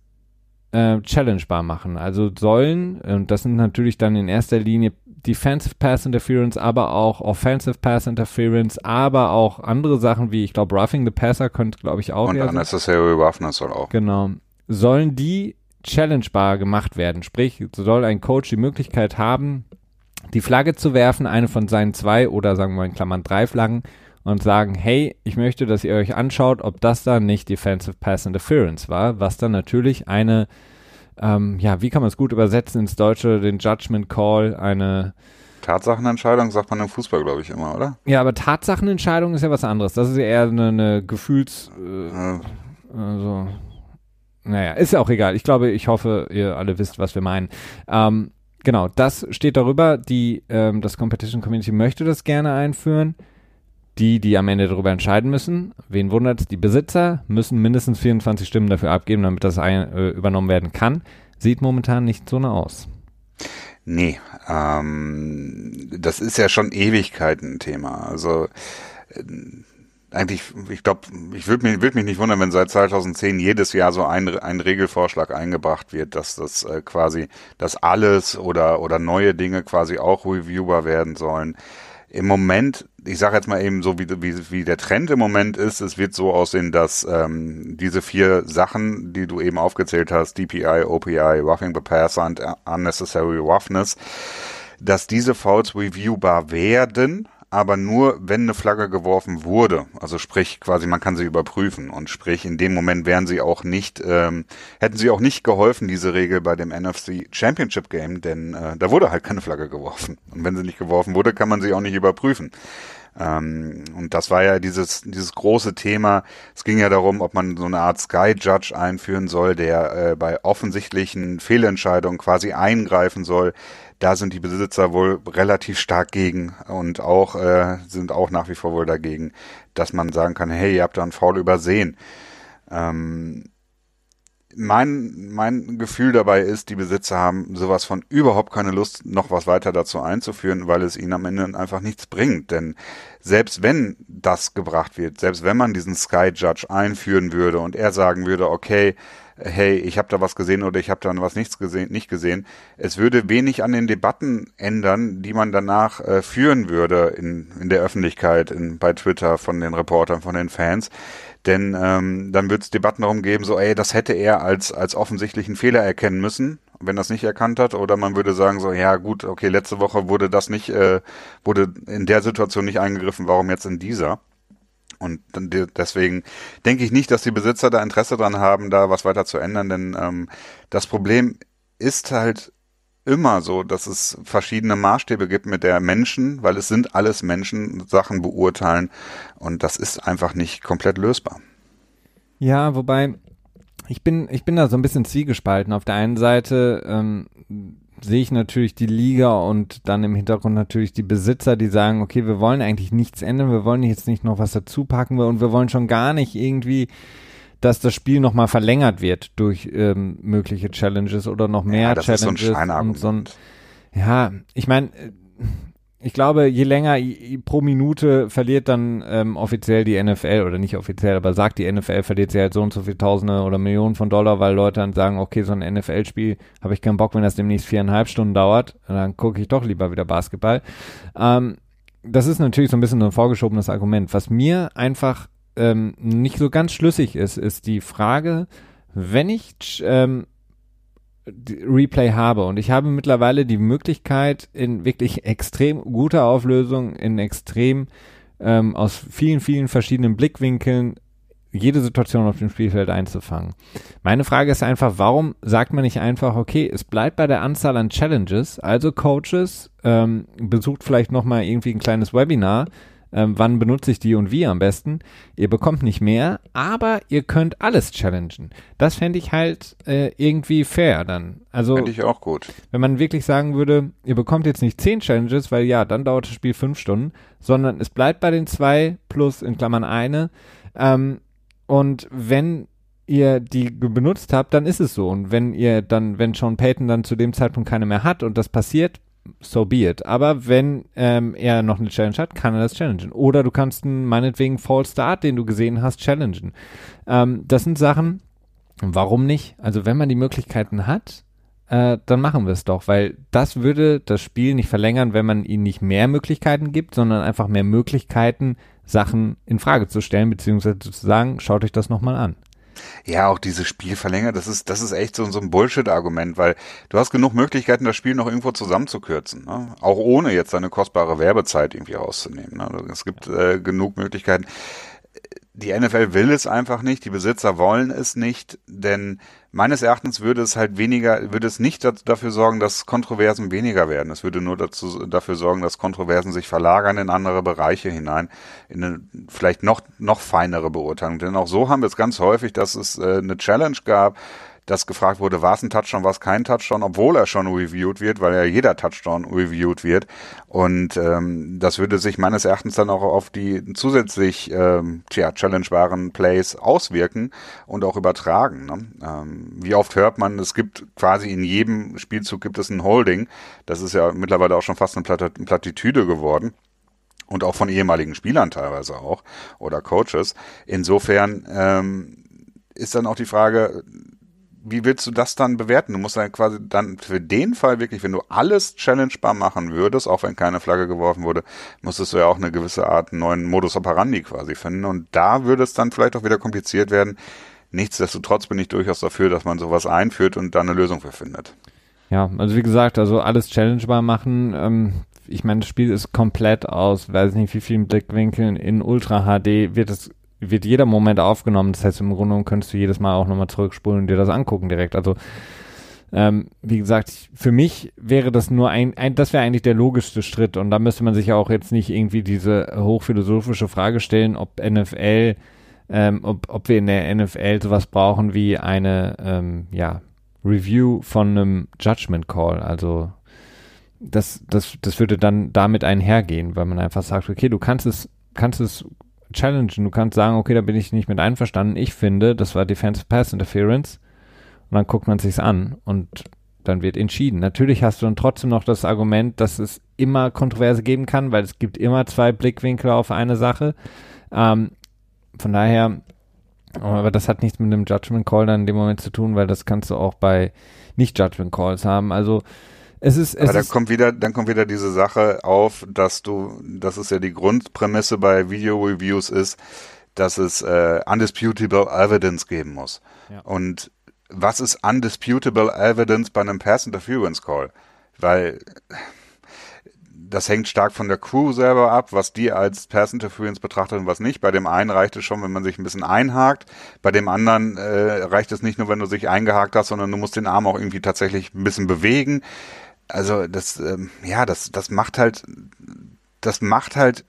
äh, challengebar machen. Also sollen, und das sind natürlich dann in erster Linie Defensive Pass Interference, aber auch Offensive Pass Interference, aber auch andere Sachen wie, ich glaube, Roughing the Passer könnte, glaube ich, auch. Und Unnecessary Roughness soll auch. Genau. Sollen die challengebar gemacht werden. Sprich, soll ein Coach die Möglichkeit haben, die Flagge zu werfen, eine von seinen zwei oder sagen wir in Klammern drei Flaggen und sagen, hey, ich möchte, dass ihr euch anschaut, ob das dann nicht Defensive Pass Interference war, was dann natürlich eine, ähm, ja, wie kann man es gut übersetzen ins Deutsche, den Judgment Call, eine Tatsachenentscheidung sagt man im Fußball, glaube ich, immer, oder? Ja, aber Tatsachenentscheidung ist ja was anderes. Das ist ja eher eine, eine Gefühls... Äh, also, naja, ist ja auch egal. Ich glaube, ich hoffe, ihr alle wisst, was wir meinen. Ähm, genau, das steht darüber. Die, ähm, das Competition Community möchte das gerne einführen. Die, die am Ende darüber entscheiden müssen, wen wundert, die Besitzer müssen mindestens 24 Stimmen dafür abgeben, damit das ein, äh, übernommen werden kann. Sieht momentan nicht so aus. Nee, ähm, das ist ja schon Ewigkeiten ein Thema. Also äh, eigentlich, ich glaube, ich würde mich, würd mich nicht wundern, wenn seit 2010 jedes Jahr so ein, ein Regelvorschlag eingebracht wird, dass das äh, quasi, dass alles oder, oder neue Dinge quasi auch reviewbar werden sollen. Im Moment, ich sage jetzt mal eben so, wie, wie, wie der Trend im Moment ist, es wird so aussehen, dass ähm, diese vier Sachen, die du eben aufgezählt hast, DPI, OPI, Roughing the Passer und Unnecessary Roughness, dass diese Fouls reviewbar werden, aber nur, wenn eine Flagge geworfen wurde. Also sprich, quasi, man kann sie überprüfen und sprich, in dem Moment wären sie auch nicht, ähm, hätten sie auch nicht geholfen, diese Regel bei dem NFC Championship Game, denn äh, da wurde halt keine Flagge geworfen. Und wenn sie nicht geworfen wurde, kann man sie auch nicht überprüfen. Ähm, und das war ja dieses, dieses große Thema. Es ging ja darum, ob man so eine Art Sky Judge einführen soll, der äh, bei offensichtlichen Fehlentscheidungen quasi eingreifen soll. Da sind die Besitzer wohl relativ stark gegen und auch äh, sind auch nach wie vor wohl dagegen, dass man sagen kann, hey, ihr habt da einen Foul übersehen. Ähm, mein, mein Gefühl dabei ist, die Besitzer haben sowas von überhaupt keine Lust, noch was weiter dazu einzuführen, weil es ihnen am Ende einfach nichts bringt. Denn selbst wenn das gebracht wird, selbst wenn man diesen Sky Judge einführen würde und er sagen würde, okay, hey, ich habe da was gesehen oder ich habe da was nichts gesehen, nicht gesehen. Es würde wenig an den Debatten ändern, die man danach äh, führen würde in, in der Öffentlichkeit, in, bei Twitter von den Reportern, von den Fans. Denn ähm, dann wird es Debatten darum geben, so, ey, das hätte er als, als offensichtlichen Fehler erkennen müssen, wenn das nicht erkannt hat. Oder man würde sagen, so, ja gut, okay, letzte Woche wurde das nicht, äh, wurde in der Situation nicht eingegriffen, warum jetzt in dieser? Und deswegen denke ich nicht, dass die Besitzer da Interesse dran haben, da was weiter zu ändern, denn ähm, das Problem ist halt immer so, dass es verschiedene Maßstäbe gibt, mit der Menschen, weil es sind alles Menschen, Sachen beurteilen und das ist einfach nicht komplett lösbar. Ja, wobei ich bin, ich bin da so ein bisschen zwiegespalten. Auf der einen Seite ähm, sehe ich natürlich die Liga und dann im Hintergrund natürlich die Besitzer, die sagen, okay, wir wollen eigentlich nichts ändern, wir wollen jetzt nicht noch was dazu packen und wir wollen schon gar nicht irgendwie dass das Spiel nochmal verlängert wird durch ähm, mögliche Challenges oder noch mehr ja, das Challenges. Ist so ein und so ein, ja, ich meine, ich glaube, je länger pro Minute verliert dann ähm, offiziell die NFL oder nicht offiziell, aber sagt die NFL, verliert sie halt so und so viele Tausende oder Millionen von Dollar, weil Leute dann sagen, okay, so ein NFL-Spiel habe ich keinen Bock, wenn das demnächst viereinhalb Stunden dauert, dann gucke ich doch lieber wieder Basketball. Ähm, das ist natürlich so ein bisschen ein vorgeschobenes Argument. Was mir einfach ähm, nicht so ganz schlüssig ist, ist die Frage, wenn ich ähm, Replay habe und ich habe mittlerweile die Möglichkeit in wirklich extrem guter Auflösung, in extrem ähm, aus vielen, vielen verschiedenen Blickwinkeln jede Situation auf dem Spielfeld einzufangen. Meine Frage ist einfach, warum sagt man nicht einfach, okay, es bleibt bei der Anzahl an Challenges, also Coaches, ähm, besucht vielleicht nochmal irgendwie ein kleines Webinar, ähm, wann benutze ich die und wie am besten. Ihr bekommt nicht mehr, aber ihr könnt alles challengen. Das fände ich halt äh, irgendwie fair dann. Also fände ich auch gut. Wenn man wirklich sagen würde, ihr bekommt jetzt nicht zehn Challenges, weil ja, dann dauert das Spiel fünf Stunden, sondern es bleibt bei den zwei plus in Klammern eine. Ähm, und wenn ihr die benutzt habt, dann ist es so. Und wenn ihr dann, wenn Sean Payton dann zu dem Zeitpunkt keine mehr hat und das passiert, so be it. Aber wenn ähm, er noch eine Challenge hat, kann er das challengen. Oder du kannst einen meinetwegen False Start, den du gesehen hast, challengen. Ähm, das sind Sachen, warum nicht? Also wenn man die Möglichkeiten hat, äh, dann machen wir es doch, weil das würde das Spiel nicht verlängern, wenn man ihnen nicht mehr Möglichkeiten gibt, sondern einfach mehr Möglichkeiten, Sachen in Frage zu stellen, beziehungsweise zu sagen, schaut euch das nochmal an. Ja, auch dieses Spiel verlängert, das ist, das ist echt so, so ein Bullshit-Argument, weil du hast genug Möglichkeiten, das Spiel noch irgendwo zusammenzukürzen. Ne? Auch ohne jetzt deine kostbare Werbezeit irgendwie rauszunehmen. Ne? Also es gibt äh, genug Möglichkeiten die NFL will es einfach nicht, die Besitzer wollen es nicht, denn meines Erachtens würde es halt weniger, würde es nicht dafür sorgen, dass Kontroversen weniger werden. Es würde nur dazu, dafür sorgen, dass Kontroversen sich verlagern in andere Bereiche hinein, in eine vielleicht noch, noch feinere Beurteilung. Denn auch so haben wir es ganz häufig, dass es äh, eine Challenge gab, dass gefragt wurde, war es ein Touchdown, war es kein Touchdown, obwohl er schon reviewed wird, weil ja jeder Touchdown reviewed wird. Und ähm, das würde sich meines Erachtens dann auch auf die zusätzlich ähm, tja, challengebaren Plays auswirken und auch übertragen. Ne? Ähm, wie oft hört man, es gibt quasi in jedem Spielzug gibt es ein Holding. Das ist ja mittlerweile auch schon fast eine Plattitüde geworden und auch von ehemaligen Spielern teilweise auch oder Coaches. Insofern ähm, ist dann auch die Frage, wie willst du das dann bewerten? Du musst dann quasi dann für den Fall wirklich, wenn du alles challengebar machen würdest, auch wenn keine Flagge geworfen wurde, musstest du ja auch eine gewisse Art neuen Modus operandi quasi finden. Und da würde es dann vielleicht auch wieder kompliziert werden. Nichtsdestotrotz bin ich durchaus dafür, dass man sowas einführt und dann eine Lösung für findet. Ja, also wie gesagt, also alles challengebar machen. Ähm, ich meine, das Spiel ist komplett aus, weiß nicht wie vielen Blickwinkeln in Ultra HD wird es wird jeder Moment aufgenommen. Das heißt, im Grunde genommen könntest du jedes Mal auch nochmal zurückspulen und dir das angucken direkt. Also ähm, wie gesagt, für mich wäre das nur ein, ein das wäre eigentlich der logischste Schritt und da müsste man sich ja auch jetzt nicht irgendwie diese hochphilosophische Frage stellen, ob NFL, ähm, ob, ob wir in der NFL sowas brauchen wie eine, ähm, ja, Review von einem Judgment Call. Also das, das, das würde dann damit einhergehen, weil man einfach sagt, okay, du kannst es, kannst es challengen, du kannst sagen, okay, da bin ich nicht mit einverstanden. Ich finde, das war Defensive Pass Interference und dann guckt man sich's an und dann wird entschieden. Natürlich hast du dann trotzdem noch das Argument, dass es immer Kontroverse geben kann, weil es gibt immer zwei Blickwinkel auf eine Sache. Ähm, von daher, aber das hat nichts mit einem Judgment Call dann in dem Moment zu tun, weil das kannst du auch bei nicht Judgment Calls haben. Also es ist, es Aber dann ist, kommt wieder, dann kommt wieder diese Sache auf, dass du, das ist ja die Grundprämisse bei Video Reviews ist, dass es äh, undisputable evidence geben muss. Ja. Und was ist undisputable evidence bei einem Pass Interference Call? Weil das hängt stark von der Crew selber ab, was die als Pass Interference betrachtet und was nicht. Bei dem einen reicht es schon, wenn man sich ein bisschen einhakt. Bei dem anderen äh, reicht es nicht nur, wenn du dich eingehakt hast, sondern du musst den Arm auch irgendwie tatsächlich ein bisschen bewegen. Also das, ähm, ja, das, das macht halt, das macht halt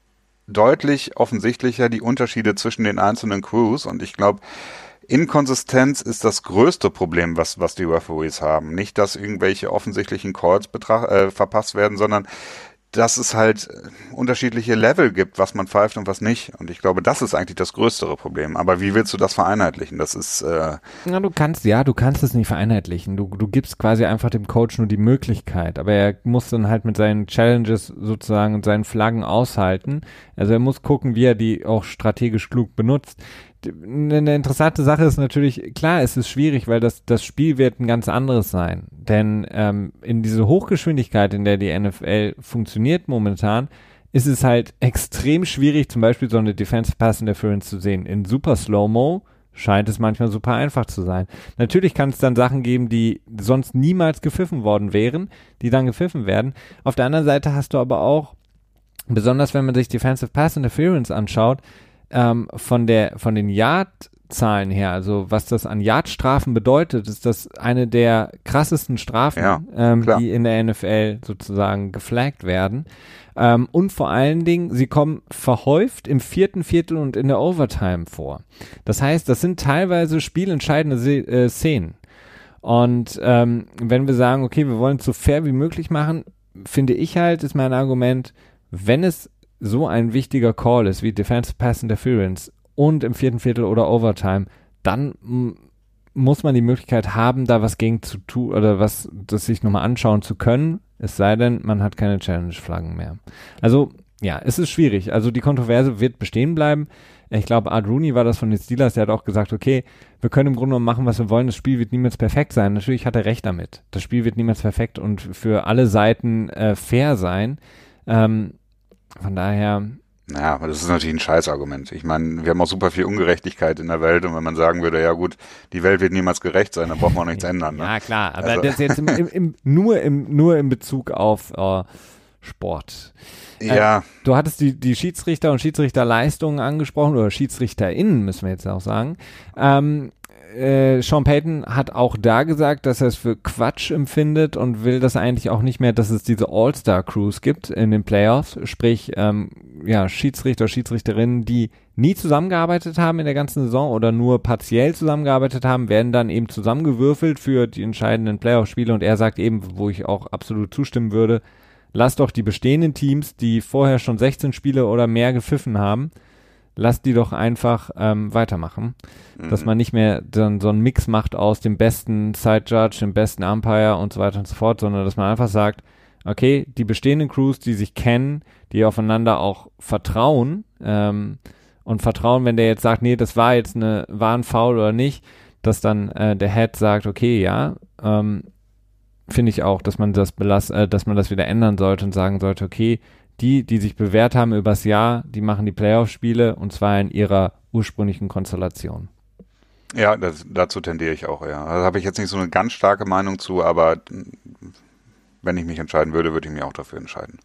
deutlich offensichtlicher die Unterschiede zwischen den einzelnen Crews und ich glaube, Inkonsistenz ist das größte Problem, was, was die Referees haben. Nicht, dass irgendwelche offensichtlichen Calls äh, verpasst werden, sondern dass es halt äh, unterschiedliche Level gibt, was man pfeift und was nicht. Und ich glaube, das ist eigentlich das größere Problem. Aber wie willst du das vereinheitlichen? Das ist. Äh ja, du kannst, ja, du kannst es nicht vereinheitlichen. Du, du gibst quasi einfach dem Coach nur die Möglichkeit. Aber er muss dann halt mit seinen Challenges sozusagen und seinen Flaggen aushalten. Also er muss gucken, wie er die auch strategisch klug benutzt eine interessante Sache ist natürlich, klar, es ist schwierig, weil das, das Spiel wird ein ganz anderes sein. Denn ähm, in diese Hochgeschwindigkeit, in der die NFL funktioniert momentan, ist es halt extrem schwierig, zum Beispiel so eine Defensive Pass Interference zu sehen. In super Slow-Mo scheint es manchmal super einfach zu sein. Natürlich kann es dann Sachen geben, die sonst niemals gepfiffen worden wären, die dann gepfiffen werden. Auf der anderen Seite hast du aber auch, besonders wenn man sich Defensive Pass Interference anschaut, ähm, von der von den Yard-Zahlen her, also was das an Yardstrafen bedeutet, ist das eine der krassesten Strafen, ja, ähm, die in der NFL sozusagen geflaggt werden. Ähm, und vor allen Dingen, sie kommen verhäuft im vierten Viertel und in der Overtime vor. Das heißt, das sind teilweise spielentscheidende Se äh, Szenen. Und ähm, wenn wir sagen, okay, wir wollen es so fair wie möglich machen, finde ich halt, ist mein Argument, wenn es so ein wichtiger Call ist wie Defensive Pass Interference und im vierten Viertel oder Overtime, dann muss man die Möglichkeit haben, da was gegen zu tun oder was, das sich nochmal anschauen zu können, es sei denn, man hat keine Challenge-Flaggen mehr. Also, ja, es ist schwierig. Also die Kontroverse wird bestehen bleiben. Ich glaube, Art Rooney war das von den Steelers, der hat auch gesagt, okay, wir können im Grunde genommen machen, was wir wollen, das Spiel wird niemals perfekt sein. Natürlich hat er recht damit. Das Spiel wird niemals perfekt und für alle Seiten äh, fair sein. Ähm, von daher. Ja, aber das ist natürlich ein Scheißargument. Ich meine, wir haben auch super viel Ungerechtigkeit in der Welt und wenn man sagen würde, ja gut, die Welt wird niemals gerecht sein, dann braucht man auch nichts ändern. Ne? Ja, klar, aber also. das jetzt im, im, im, nur, im, nur in Bezug auf äh, Sport. Äh, ja. Du hattest die, die Schiedsrichter und Schiedsrichterleistungen angesprochen, oder SchiedsrichterInnen, müssen wir jetzt auch sagen. Ähm, äh, Sean Payton hat auch da gesagt, dass er es für Quatsch empfindet und will das eigentlich auch nicht mehr, dass es diese All-Star-Crews gibt in den Playoffs, sprich ähm, ja, Schiedsrichter, Schiedsrichterinnen, die nie zusammengearbeitet haben in der ganzen Saison oder nur partiell zusammengearbeitet haben, werden dann eben zusammengewürfelt für die entscheidenden Playoff-Spiele. Und er sagt eben, wo ich auch absolut zustimmen würde, lass doch die bestehenden Teams, die vorher schon 16 Spiele oder mehr gepfiffen haben, lass die doch einfach ähm, weitermachen. Mhm. Dass man nicht mehr dann so einen Mix macht aus dem besten Side Judge, dem besten Umpire und so weiter und so fort, sondern dass man einfach sagt, okay, die bestehenden Crews, die sich kennen, die aufeinander auch vertrauen ähm, und vertrauen, wenn der jetzt sagt, nee, das war jetzt eine, war ein Foul oder nicht, dass dann äh, der Head sagt, okay, ja, ähm, finde ich auch, dass man das belass, äh, dass man das wieder ändern sollte und sagen sollte, okay, die, die sich bewährt haben übers Jahr, die machen die Playoff-Spiele und zwar in ihrer ursprünglichen Konstellation. Ja, das, dazu tendiere ich auch, ja. Da habe ich jetzt nicht so eine ganz starke Meinung zu, aber wenn ich mich entscheiden würde, würde ich mich auch dafür entscheiden.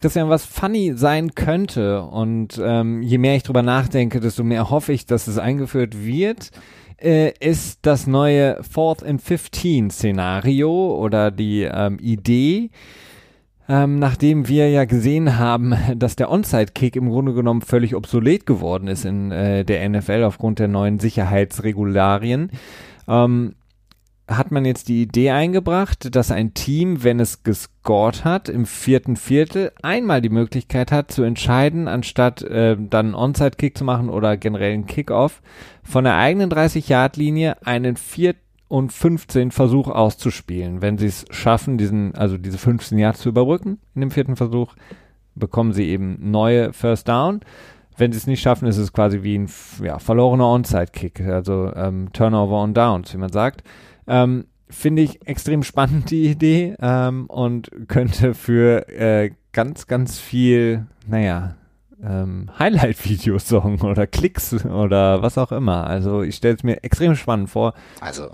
das ja was funny sein könnte. Und ähm, je mehr ich drüber nachdenke, desto mehr hoffe ich, dass es eingeführt wird, äh, ist das neue Fourth and 15 Szenario oder die ähm, Idee, ähm, nachdem wir ja gesehen haben, dass der Onside-Kick im Grunde genommen völlig obsolet geworden ist in äh, der NFL aufgrund der neuen Sicherheitsregularien, ähm, hat man jetzt die Idee eingebracht, dass ein Team, wenn es gescored hat, im vierten Viertel einmal die Möglichkeit hat zu entscheiden, anstatt äh, dann einen Onside-Kick zu machen oder generell einen Kickoff, von der eigenen 30-Yard-Linie einen vierten und 15 Versuch auszuspielen. Wenn sie es schaffen, diesen, also diese 15 Yards zu überbrücken in dem vierten Versuch, bekommen sie eben neue First Down. Wenn sie es nicht schaffen, ist es quasi wie ein ja, verlorener Onside-Kick, also ähm, Turnover on Downs, wie man sagt. Ähm, Finde ich extrem spannend, die Idee, ähm, und könnte für äh, ganz, ganz viel, naja, ähm, Highlight-Videos sorgen oder Klicks oder was auch immer. Also ich stelle es mir extrem spannend vor. Also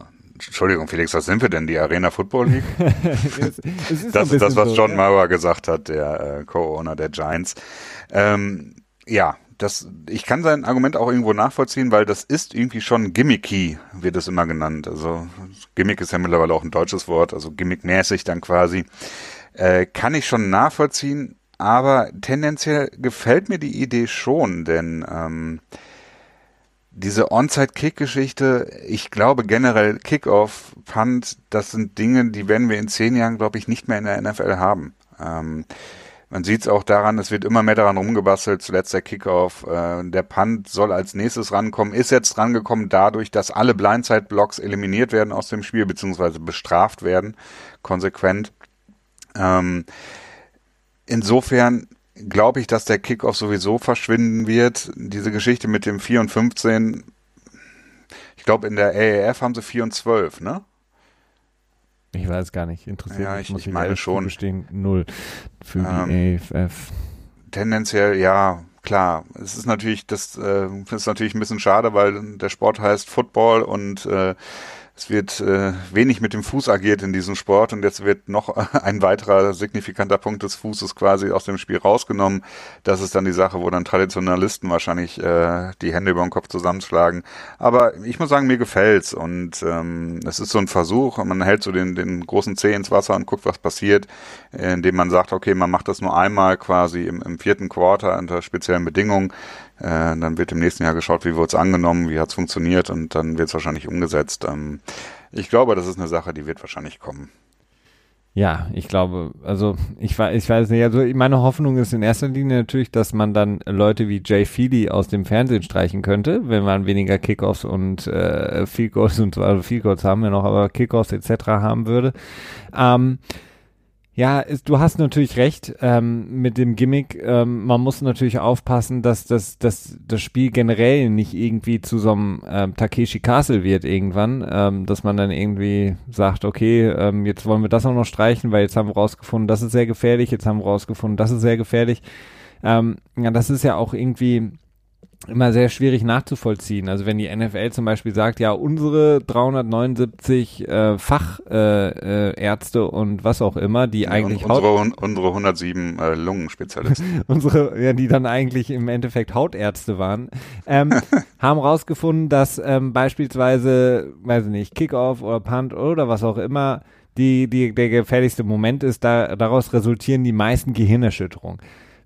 Entschuldigung, Felix, was sind wir denn? Die Arena Football League? es, es das ist das, was so, John ja. Mauer gesagt hat, der äh, Co-Owner der Giants. Ähm, ja, das, ich kann sein Argument auch irgendwo nachvollziehen, weil das ist irgendwie schon gimmicky, wird es immer genannt. Also Gimmick ist ja mittlerweile auch ein deutsches Wort, also gimmickmäßig dann quasi. Äh, kann ich schon nachvollziehen, aber tendenziell gefällt mir die Idee schon, denn ähm, diese Onside-Kick-Geschichte, ich glaube generell Kickoff, Punt, das sind Dinge, die werden wir in zehn Jahren, glaube ich, nicht mehr in der NFL haben. Ähm, man sieht es auch daran, es wird immer mehr daran rumgebastelt, zuletzt der Kickoff, äh, der Punt soll als nächstes rankommen, ist jetzt rangekommen dadurch, dass alle Blindside-Blocks eliminiert werden aus dem Spiel, beziehungsweise bestraft werden, konsequent. Ähm, insofern glaube ich, dass der Kickoff sowieso verschwinden wird. Diese Geschichte mit dem 4 und 15, ich glaube, in der AAF haben sie 4 und 12, ne? Ich weiß gar nicht, interessiert ja, mich, ich, muss ich, ich meine schon. Bestehen, null für die ähm, AFF. Tendenziell, ja, klar. Es ist natürlich, das, äh, ist natürlich ein bisschen schade, weil der Sport heißt Football und äh, es wird äh, wenig mit dem Fuß agiert in diesem Sport und jetzt wird noch ein weiterer signifikanter Punkt des Fußes quasi aus dem Spiel rausgenommen. Das ist dann die Sache, wo dann Traditionalisten wahrscheinlich äh, die Hände über den Kopf zusammenschlagen. Aber ich muss sagen, mir gefällt's und ähm, es ist so ein Versuch. Man hält so den, den großen Zeh ins Wasser und guckt, was passiert, indem man sagt, okay, man macht das nur einmal quasi im, im vierten Quarter unter speziellen Bedingungen. Äh, dann wird im nächsten Jahr geschaut, wie wurde es angenommen, wie hat es funktioniert und dann wird es wahrscheinlich umgesetzt. Ähm, ich glaube, das ist eine Sache, die wird wahrscheinlich kommen. Ja, ich glaube, also ich, ich weiß nicht, also meine Hoffnung ist in erster Linie natürlich, dass man dann Leute wie Jay Feely aus dem Fernsehen streichen könnte, wenn man weniger Kickoffs und äh, Field Goals und also Field Goals haben wir noch, aber Kickoffs etc. haben würde. Ähm, ja, ist, du hast natürlich recht ähm, mit dem Gimmick. Ähm, man muss natürlich aufpassen, dass das, dass das Spiel generell nicht irgendwie zu so einem ähm, Takeshi Castle wird irgendwann, ähm, dass man dann irgendwie sagt, okay, ähm, jetzt wollen wir das auch noch streichen, weil jetzt haben wir rausgefunden, das ist sehr gefährlich, jetzt haben wir rausgefunden, das ist sehr gefährlich. Ähm, ja, das ist ja auch irgendwie immer sehr schwierig nachzuvollziehen. Also wenn die NFL zum Beispiel sagt, ja, unsere 379 äh, Fachärzte äh, äh, und was auch immer, die ja, eigentlich unsere, Haut unsere 107 äh, Lungenspezialisten, unsere, ja, die dann eigentlich im Endeffekt Hautärzte waren, ähm, haben rausgefunden, dass ähm, beispielsweise, weiß ich nicht, Kickoff oder Punt oder was auch immer, die, die der gefährlichste Moment ist, da daraus resultieren die meisten Gehirnerschütterungen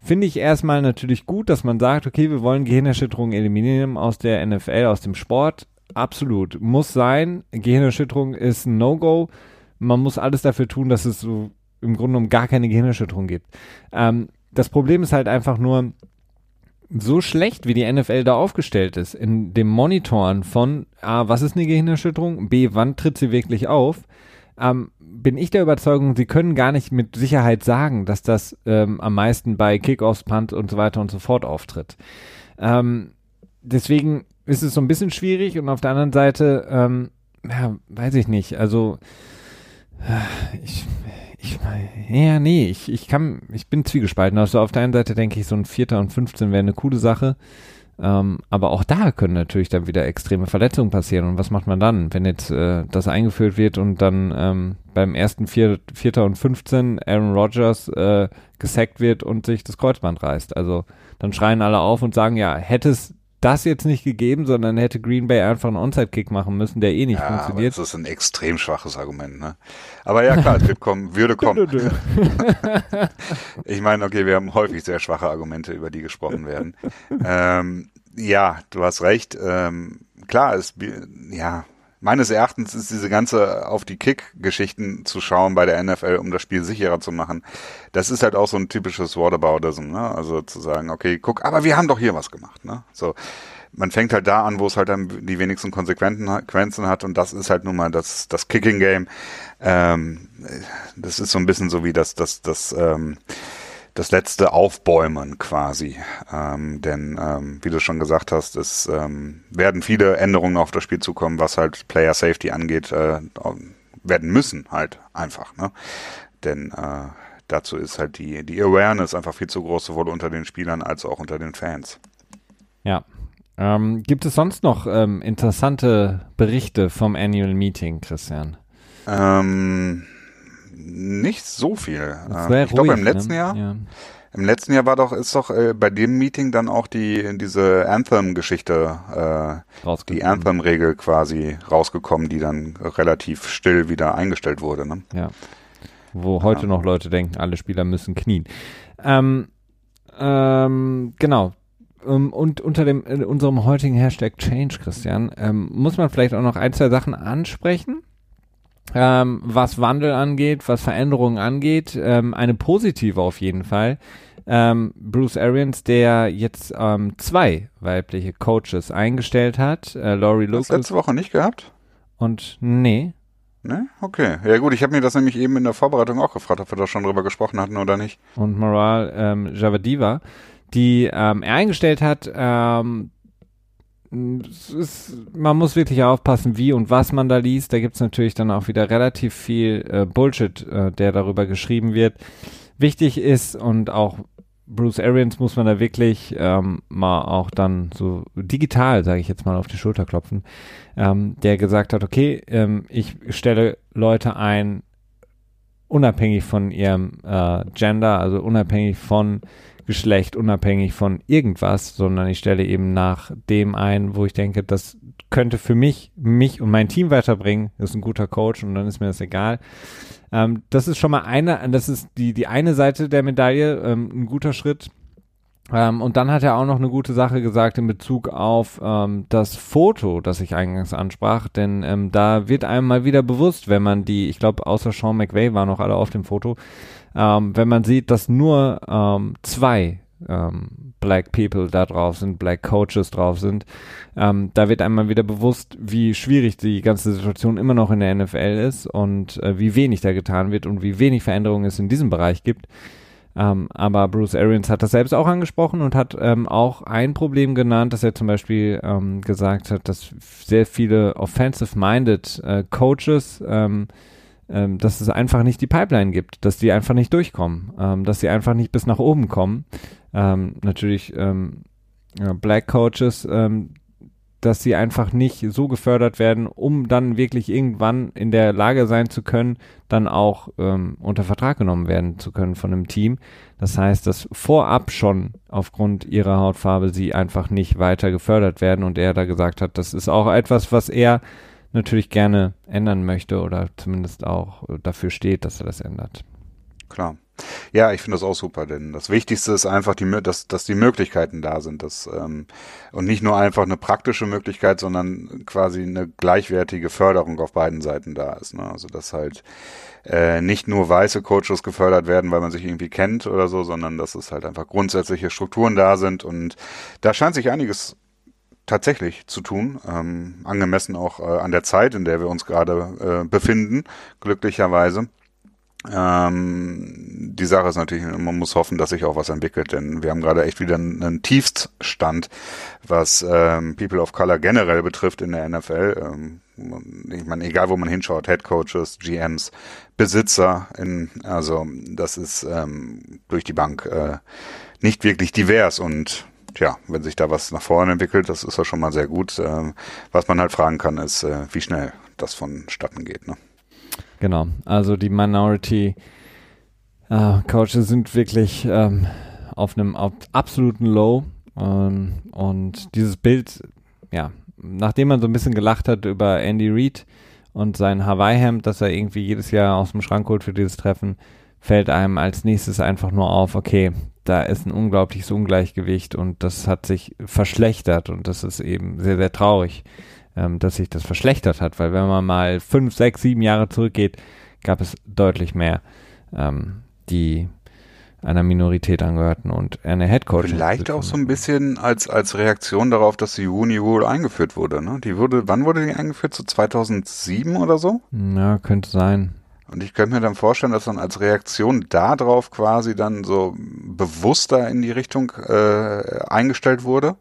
finde ich erstmal natürlich gut, dass man sagt, okay, wir wollen Gehirnerschütterungen eliminieren aus der NFL, aus dem Sport. Absolut. Muss sein. Gehirnerschütterung ist ein No-Go. Man muss alles dafür tun, dass es so im Grunde genommen gar keine Gehirnerschütterung gibt. Ähm, das Problem ist halt einfach nur, so schlecht, wie die NFL da aufgestellt ist, in dem Monitoren von A, was ist eine Gehirnerschütterung, B, wann tritt sie wirklich auf, ähm, bin ich der Überzeugung, sie können gar nicht mit Sicherheit sagen, dass das ähm, am meisten bei Kickoffs, Punt und so weiter und so fort auftritt. Ähm, deswegen ist es so ein bisschen schwierig und auf der anderen Seite, ähm, ja, weiß ich nicht, also äh, ich, ich, ja, nee, ich, ich kann, ich bin zwiegespalten. Also auf der einen Seite denke ich, so ein Vierter und 15 wäre eine coole Sache. Ähm, aber auch da können natürlich dann wieder extreme Verletzungen passieren. Und was macht man dann, wenn jetzt äh, das eingeführt wird und dann ähm, beim ersten Vier, Vierter und 15 Aaron Rodgers äh, gesackt wird und sich das Kreuzband reißt? Also dann schreien alle auf und sagen, ja, hätte es das jetzt nicht gegeben, sondern hätte Green Bay einfach einen Onside-Kick machen müssen, der eh nicht ja, funktioniert. das ist ein extrem schwaches Argument, ne? Aber ja, klar, wird kommen, würde kommen. ich meine, okay, wir haben häufig sehr schwache Argumente, über die gesprochen werden. ähm, ja, du hast recht. Ähm, klar, es, ja, meines Erachtens ist diese ganze auf die Kick-Geschichten zu schauen bei der NFL, um das Spiel sicherer zu machen. Das ist halt auch so ein typisches Whataboutism, ne? Also zu sagen, okay, guck, aber wir haben doch hier was gemacht, ne? So. Man fängt halt da an, wo es halt dann die wenigsten Konsequenzen hat und das ist halt nun mal das, das Kicking-Game. Ähm, das ist so ein bisschen so wie das, das, das, ähm, das letzte Aufbäumen quasi. Ähm, denn ähm, wie du schon gesagt hast, es ähm, werden viele Änderungen auf das Spiel zukommen, was halt Player Safety angeht, äh, werden müssen halt einfach. Ne? Denn äh, dazu ist halt die, die Awareness einfach viel zu groß, sowohl unter den Spielern als auch unter den Fans. Ja. Ähm, gibt es sonst noch ähm, interessante Berichte vom Annual Meeting, Christian? Ähm, nicht so viel. Äh, ich glaube im letzten ne? Jahr. Ja. Im letzten Jahr war doch, ist doch äh, bei dem Meeting dann auch die diese Anthem-Geschichte, äh, die Anthem-Regel quasi rausgekommen, die dann relativ still wieder eingestellt wurde. Ne? Ja. Wo heute ja. noch Leute denken, alle Spieler müssen knien. Ähm, ähm, genau. Ähm, und unter dem in unserem heutigen Hashtag Change, Christian, ähm, muss man vielleicht auch noch ein, zwei Sachen ansprechen ähm, was Wandel angeht, was Veränderungen angeht. Ähm, eine positive auf jeden Fall. Ähm, Bruce Arians, der jetzt ähm, zwei weibliche Coaches eingestellt hat. Äh, Laurie Lucas. Hast letzte Woche nicht gehabt? Und nee. Ne? Okay. Ja gut, ich habe mir das nämlich eben in der Vorbereitung auch gefragt, ob wir da schon drüber gesprochen hatten oder nicht. Und Moral ähm, Javadiva, die ähm, er eingestellt hat, ähm, ist, man muss wirklich aufpassen, wie und was man da liest. Da gibt es natürlich dann auch wieder relativ viel äh, Bullshit, äh, der darüber geschrieben wird. Wichtig ist und auch Bruce Arians muss man da wirklich ähm, mal auch dann so digital, sage ich jetzt mal, auf die Schulter klopfen, ähm, der gesagt hat, okay, ähm, ich stelle Leute ein, unabhängig von ihrem äh, Gender, also unabhängig von Geschlecht, unabhängig von irgendwas, sondern ich stelle eben nach dem ein, wo ich denke, das könnte für mich, mich und mein Team weiterbringen. Das ist ein guter Coach und dann ist mir das egal. Ähm, das ist schon mal eine, das ist die, die eine Seite der Medaille, ähm, ein guter Schritt. Ähm, und dann hat er auch noch eine gute Sache gesagt in Bezug auf ähm, das Foto, das ich eingangs ansprach, denn ähm, da wird einem mal wieder bewusst, wenn man die, ich glaube, außer Sean McVay waren noch alle auf dem Foto, ähm, wenn man sieht, dass nur ähm, zwei ähm, Black People da drauf sind, Black Coaches drauf sind, da wird einmal wieder bewusst, wie schwierig die ganze Situation immer noch in der NFL ist und äh, wie wenig da getan wird und wie wenig Veränderungen es in diesem Bereich gibt. Ähm, aber Bruce Arians hat das selbst auch angesprochen und hat ähm, auch ein Problem genannt, dass er zum Beispiel ähm, gesagt hat, dass sehr viele offensive-minded äh, Coaches ähm, ähm, dass es einfach nicht die Pipeline gibt, dass die einfach nicht durchkommen, ähm, dass sie einfach nicht bis nach oben kommen. Natürlich Black Coaches, dass sie einfach nicht so gefördert werden, um dann wirklich irgendwann in der Lage sein zu können, dann auch ähm, unter Vertrag genommen werden zu können von einem Team. Das heißt, dass vorab schon aufgrund ihrer Hautfarbe sie einfach nicht weiter gefördert werden und er da gesagt hat, das ist auch etwas, was er natürlich gerne ändern möchte oder zumindest auch dafür steht, dass er das ändert. Klar. Ja, ich finde das auch super, denn das Wichtigste ist einfach, die, dass, dass die Möglichkeiten da sind. Dass, ähm, und nicht nur einfach eine praktische Möglichkeit, sondern quasi eine gleichwertige Förderung auf beiden Seiten da ist. Ne? Also dass halt äh, nicht nur weiße Coaches gefördert werden, weil man sich irgendwie kennt oder so, sondern dass es halt einfach grundsätzliche Strukturen da sind. Und da scheint sich einiges tatsächlich zu tun, ähm, angemessen auch äh, an der Zeit, in der wir uns gerade äh, befinden, glücklicherweise. Ähm, die Sache ist natürlich, man muss hoffen, dass sich auch was entwickelt, denn wir haben gerade echt wieder einen, Tiefststand, was ähm, People of Color generell betrifft in der NFL. Ähm, ich meine, egal wo man hinschaut, Head Coaches, GMs, Besitzer, in, also das ist ähm, durch die Bank äh, nicht wirklich divers und tja, wenn sich da was nach vorne entwickelt, das ist ja schon mal sehr gut. Ähm, was man halt fragen kann, ist, äh, wie schnell das vonstatten geht. Ne? Genau, also die Minority äh, Coaches sind wirklich ähm, auf einem auf absoluten Low. Ähm, und dieses Bild, ja, nachdem man so ein bisschen gelacht hat über Andy Reid und sein Hawaii-Hemd, das er irgendwie jedes Jahr aus dem Schrank holt für dieses Treffen, fällt einem als nächstes einfach nur auf, okay, da ist ein unglaubliches Ungleichgewicht und das hat sich verschlechtert und das ist eben sehr, sehr traurig, ähm, dass sich das verschlechtert hat, weil wenn man mal fünf, sechs, sieben Jahre zurückgeht, gab es deutlich mehr, ähm, die einer Minorität angehörten und eine Headcoach. Vielleicht auch so ein bisschen als, als Reaktion darauf, dass die Uni Rule eingeführt wurde. Ne? Die wurde, wann wurde die eingeführt? So 2007 oder so? Ja, könnte sein. Und ich könnte mir dann vorstellen, dass dann als Reaktion darauf quasi dann so bewusster in die Richtung äh, eingestellt wurde.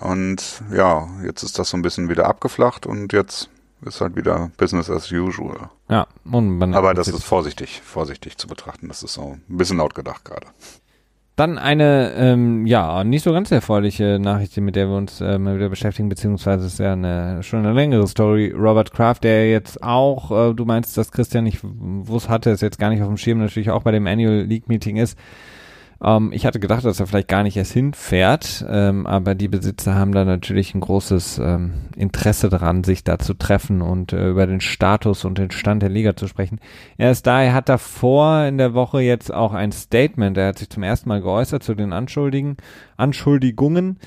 Und ja, jetzt ist das so ein bisschen wieder abgeflacht und jetzt ist halt wieder Business as usual. Ja, und man aber das ist vorsichtig, vorsichtig zu betrachten. Das ist so ein bisschen laut gedacht gerade. Dann eine, ähm, ja, nicht so ganz erfreuliche Nachricht, mit der wir uns äh, mal wieder beschäftigen, beziehungsweise ist ja eine, schon eine längere Story. Robert Kraft, der jetzt auch, äh, du meinst, dass Christian nicht wusste, hatte es jetzt gar nicht auf dem Schirm, natürlich auch bei dem Annual League Meeting ist, ähm, ich hatte gedacht, dass er vielleicht gar nicht erst hinfährt, ähm, aber die Besitzer haben da natürlich ein großes ähm, Interesse daran, sich da zu treffen und äh, über den Status und den Stand der Liga zu sprechen. Er ist da, er hat davor in der Woche jetzt auch ein Statement, er hat sich zum ersten Mal geäußert zu den Anschuldigen, Anschuldigungen.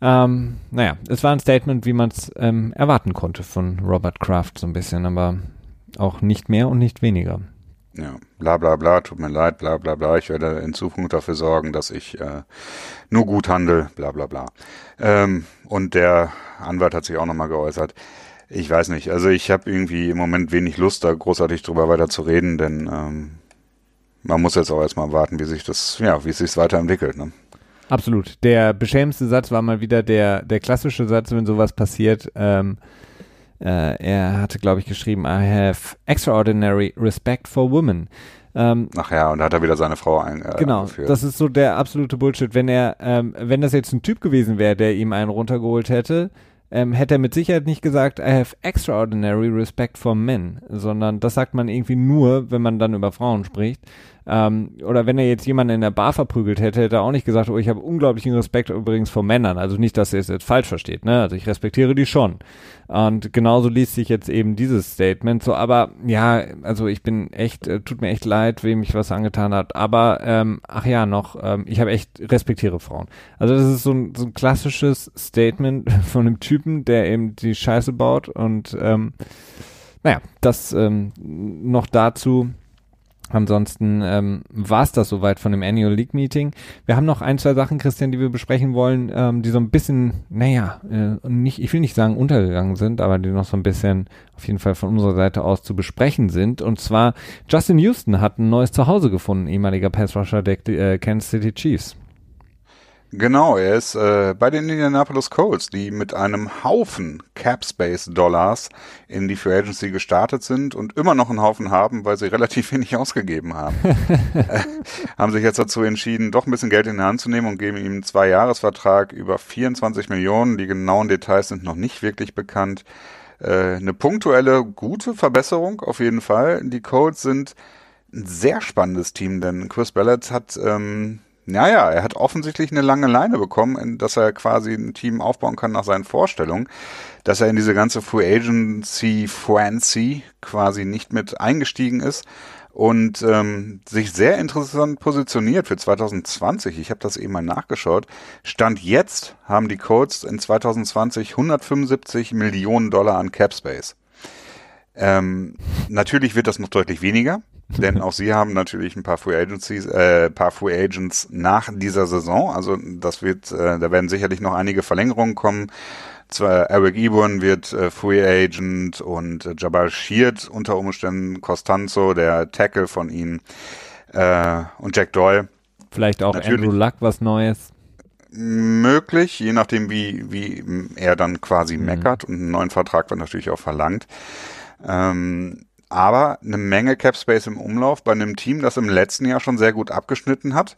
Ähm, naja, es war ein Statement, wie man es ähm, erwarten konnte von Robert Kraft so ein bisschen, aber auch nicht mehr und nicht weniger. Ja, bla bla bla, tut mir leid, bla bla bla. Ich werde in Zukunft dafür sorgen, dass ich äh, nur gut handle, bla bla bla. Ähm, und der Anwalt hat sich auch nochmal geäußert. Ich weiß nicht, also ich habe irgendwie im Moment wenig Lust, da großartig drüber weiter zu reden, denn ähm, man muss jetzt auch erstmal warten, wie sich das, ja, wie es sich weiterentwickelt. Ne? Absolut. Der beschämendste Satz war mal wieder der, der klassische Satz, wenn sowas passiert. Ähm, äh, er hatte, glaube ich, geschrieben, I have extraordinary respect for women. Ähm, Ach ja, und da hat er wieder seine Frau eingeführt. Äh, genau, das ist so der absolute Bullshit. Wenn er, ähm, wenn das jetzt ein Typ gewesen wäre, der ihm einen runtergeholt hätte, ähm, hätte er mit Sicherheit nicht gesagt, I have extraordinary respect for men, sondern das sagt man irgendwie nur, wenn man dann über Frauen spricht. Ähm, oder wenn er jetzt jemanden in der Bar verprügelt hätte, hätte er auch nicht gesagt, oh, ich habe unglaublichen Respekt übrigens vor Männern. Also nicht, dass er es jetzt falsch versteht, ne? Also ich respektiere die schon. Und genauso liest sich jetzt eben dieses Statement so, aber ja, also ich bin echt, äh, tut mir echt leid, wem ich was angetan hat. Aber ähm, ach ja, noch, ähm, ich habe echt respektiere Frauen. Also das ist so ein, so ein klassisches Statement von einem Typen, der eben die Scheiße baut und ähm, naja, das ähm, noch dazu. Ansonsten ähm, war es das soweit von dem Annual League Meeting. Wir haben noch ein, zwei Sachen, Christian, die wir besprechen wollen, ähm, die so ein bisschen, naja, äh, nicht, ich will nicht sagen untergegangen sind, aber die noch so ein bisschen auf jeden Fall von unserer Seite aus zu besprechen sind. Und zwar Justin Houston hat ein neues Zuhause gefunden, ehemaliger Pass Rusher der äh, Kansas City Chiefs. Genau, er ist äh, bei den Indianapolis Colts, die mit einem Haufen Cap Space Dollars in die Free Agency gestartet sind und immer noch einen Haufen haben, weil sie relativ wenig ausgegeben haben. äh, haben sich jetzt dazu entschieden, doch ein bisschen Geld in die Hand zu nehmen und geben ihm einen Zwei-Jahres-Vertrag über 24 Millionen. Die genauen Details sind noch nicht wirklich bekannt. Äh, eine punktuelle, gute Verbesserung auf jeden Fall. Die Colts sind ein sehr spannendes Team, denn Chris Ballard hat ähm, naja, er hat offensichtlich eine lange Leine bekommen, dass er quasi ein Team aufbauen kann nach seinen Vorstellungen, dass er in diese ganze Free Agency Fancy quasi nicht mit eingestiegen ist und ähm, sich sehr interessant positioniert für 2020. Ich habe das eben mal nachgeschaut. Stand jetzt haben die Colts in 2020 175 Millionen Dollar an Cap Space. Ähm, natürlich wird das noch deutlich weniger. Denn auch sie haben natürlich ein paar Free Agencies, äh, paar Free Agents nach dieser Saison. Also das wird, äh, da werden sicherlich noch einige Verlängerungen kommen. Zwar Eric Eburn wird äh, Free Agent und äh, Jabal Sheard unter Umständen Costanzo, der Tackle von ihnen äh, und Jack Doyle. Vielleicht auch natürlich. Andrew Luck was Neues. Möglich, je nachdem wie, wie er dann quasi mhm. meckert und einen neuen Vertrag wird natürlich auch verlangt. Ähm, aber eine Menge Cap Space im Umlauf bei einem Team, das im letzten Jahr schon sehr gut abgeschnitten hat.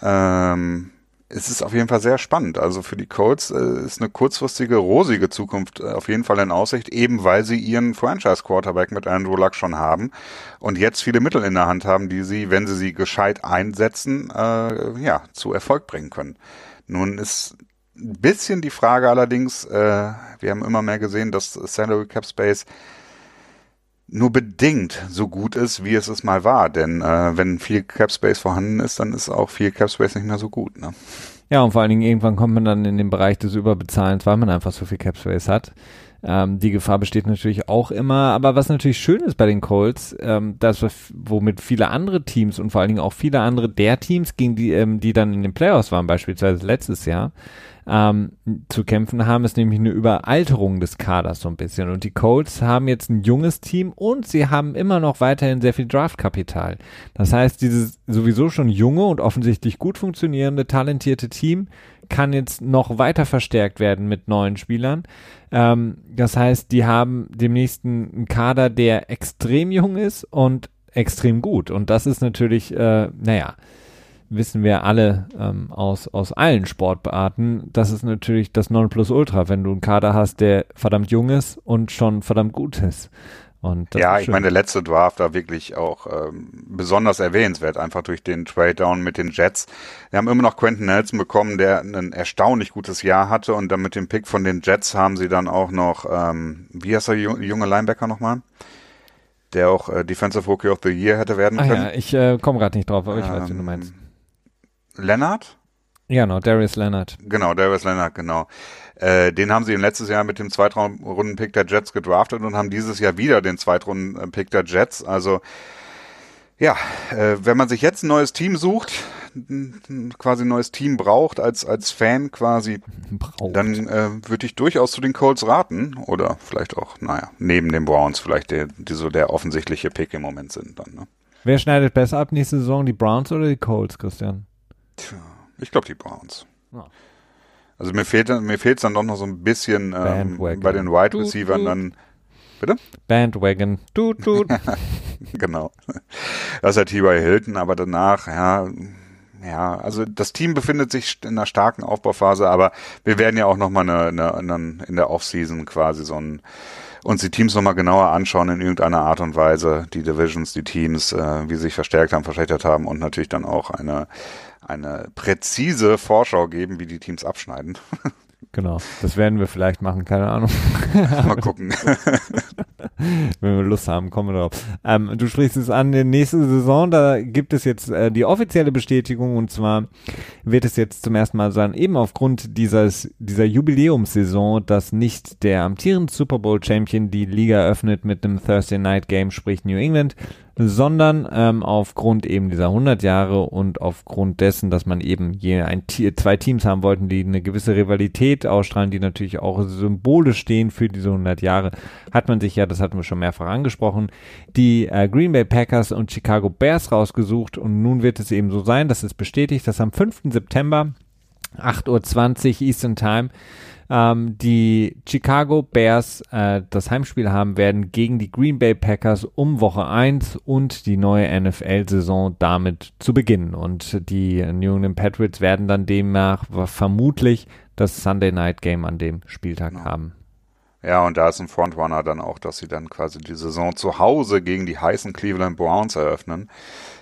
Ähm, es ist auf jeden Fall sehr spannend. Also für die Colts äh, ist eine kurzfristige, rosige Zukunft äh, auf jeden Fall in Aussicht, eben weil sie ihren Franchise-Quarterback mit Andrew Luck schon haben und jetzt viele Mittel in der Hand haben, die sie, wenn sie sie gescheit einsetzen, äh, ja, zu Erfolg bringen können. Nun ist ein bisschen die Frage allerdings, äh, wir haben immer mehr gesehen, dass Salary Cap Space nur bedingt so gut ist, wie es es mal war. Denn äh, wenn viel Cap Space vorhanden ist, dann ist auch viel Cap Space nicht mehr so gut. Ne? Ja, und vor allen Dingen irgendwann kommt man dann in den Bereich des Überbezahlens, weil man einfach so viel Cap Space hat. Ähm, die Gefahr besteht natürlich auch immer. Aber was natürlich schön ist bei den Colts, ähm, das, womit viele andere Teams und vor allen Dingen auch viele andere der Teams, gegen die, ähm, die dann in den Playoffs waren, beispielsweise letztes Jahr, ähm, zu kämpfen haben, ist nämlich eine Überalterung des Kaders so ein bisschen. Und die Colts haben jetzt ein junges Team und sie haben immer noch weiterhin sehr viel Draftkapital. Das heißt, dieses sowieso schon junge und offensichtlich gut funktionierende, talentierte Team kann jetzt noch weiter verstärkt werden mit neuen Spielern. Ähm, das heißt, die haben demnächst einen Kader, der extrem jung ist und extrem gut. Und das ist natürlich, äh, naja, wissen wir alle ähm, aus, aus allen Sportarten, das ist natürlich das Nonplusultra, wenn du einen Kader hast, der verdammt jung ist und schon verdammt gut ist. Ja, ich meine, der letzte Draft war wirklich auch ähm, besonders erwähnenswert, einfach durch den Trade-Down mit den Jets. Wir haben immer noch Quentin Nelson bekommen, der ein erstaunlich gutes Jahr hatte und dann mit dem Pick von den Jets haben sie dann auch noch, ähm, wie heißt der junge Linebacker nochmal? Der auch äh, Defensive Rookie of the Year hätte werden können. Ah ja, ich äh, komme gerade nicht drauf, aber ich ähm, weiß, wie du meinst. Leonard? Ja, genau, Darius Leonard. Genau, Darius Leonard, genau. Äh, den haben sie letztes Jahr mit dem Zweitrunden-Pick der Jets gedraftet und haben dieses Jahr wieder den Zweitrunden-Pick der Jets. Also ja, äh, wenn man sich jetzt ein neues Team sucht, quasi ein neues Team braucht als als Fan quasi, braucht. dann äh, würde ich durchaus zu den Colts raten oder vielleicht auch, naja, neben den Browns vielleicht der, die so der offensichtliche Pick im Moment sind dann. Ne? Wer schneidet besser ab nächste Saison, die Browns oder die Colts, Christian? Tja, ich glaube die Browns. Ja. Also mir fehlt mir fehlt's dann doch noch so ein bisschen ähm, bei den Wide Receivers dann. Bitte? Bandwagon. Du, du. genau. Das ist ja T.Y. Hilton, aber danach, ja, ja, also das Team befindet sich in einer starken Aufbauphase, aber wir werden ja auch nochmal eine, eine, eine, in der Offseason quasi so ein uns die Teams nochmal genauer anschauen in irgendeiner Art und Weise, die Divisions, die Teams, äh, wie sie sich verstärkt haben, verschlechtert haben und natürlich dann auch eine eine präzise Vorschau geben, wie die Teams abschneiden. Genau, das werden wir vielleicht machen, keine Ahnung. Mal gucken. Wenn wir Lust haben, kommen wir drauf. Ähm, du sprichst es an, die nächste Saison, da gibt es jetzt äh, die offizielle Bestätigung und zwar wird es jetzt zum ersten Mal sein, eben aufgrund dieses, dieser Jubiläumssaison, dass nicht der amtierende Super Bowl Champion die Liga eröffnet mit einem Thursday Night Game, sprich New England, sondern ähm, aufgrund eben dieser 100 Jahre und aufgrund dessen, dass man eben je ein, zwei Teams haben wollten, die eine gewisse Rivalität ausstrahlen, die natürlich auch symbolisch stehen für diese 100 Jahre, hat man sich ja, das hatten wir schon mehrfach angesprochen, die äh, Green Bay Packers und Chicago Bears rausgesucht und nun wird es eben so sein, dass es bestätigt, dass am 5. September 8.20 Uhr Eastern Time ähm, die Chicago Bears äh, das Heimspiel haben werden gegen die Green Bay Packers um Woche 1 und die neue NFL-Saison damit zu beginnen. Und die New England Patriots werden dann demnach vermutlich das Sunday Night Game an dem Spieltag genau. haben. Ja, und da ist ein Frontrunner dann auch, dass sie dann quasi die Saison zu Hause gegen die heißen Cleveland Browns eröffnen.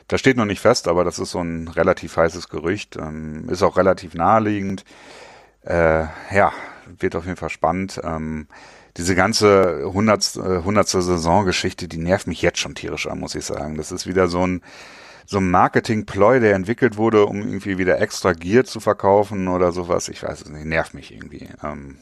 Das steht noch nicht fest, aber das ist so ein relativ heißes Gerücht. Ähm, ist auch relativ naheliegend. Äh, ja, wird auf jeden Fall spannend. Ähm, diese ganze 100. 100. Saisongeschichte, die nervt mich jetzt schon tierisch an, muss ich sagen. Das ist wieder so ein, so ein Marketing-Ploy, der entwickelt wurde, um irgendwie wieder extra Gear zu verkaufen oder sowas. Ich weiß es nicht, nervt mich irgendwie. Ähm,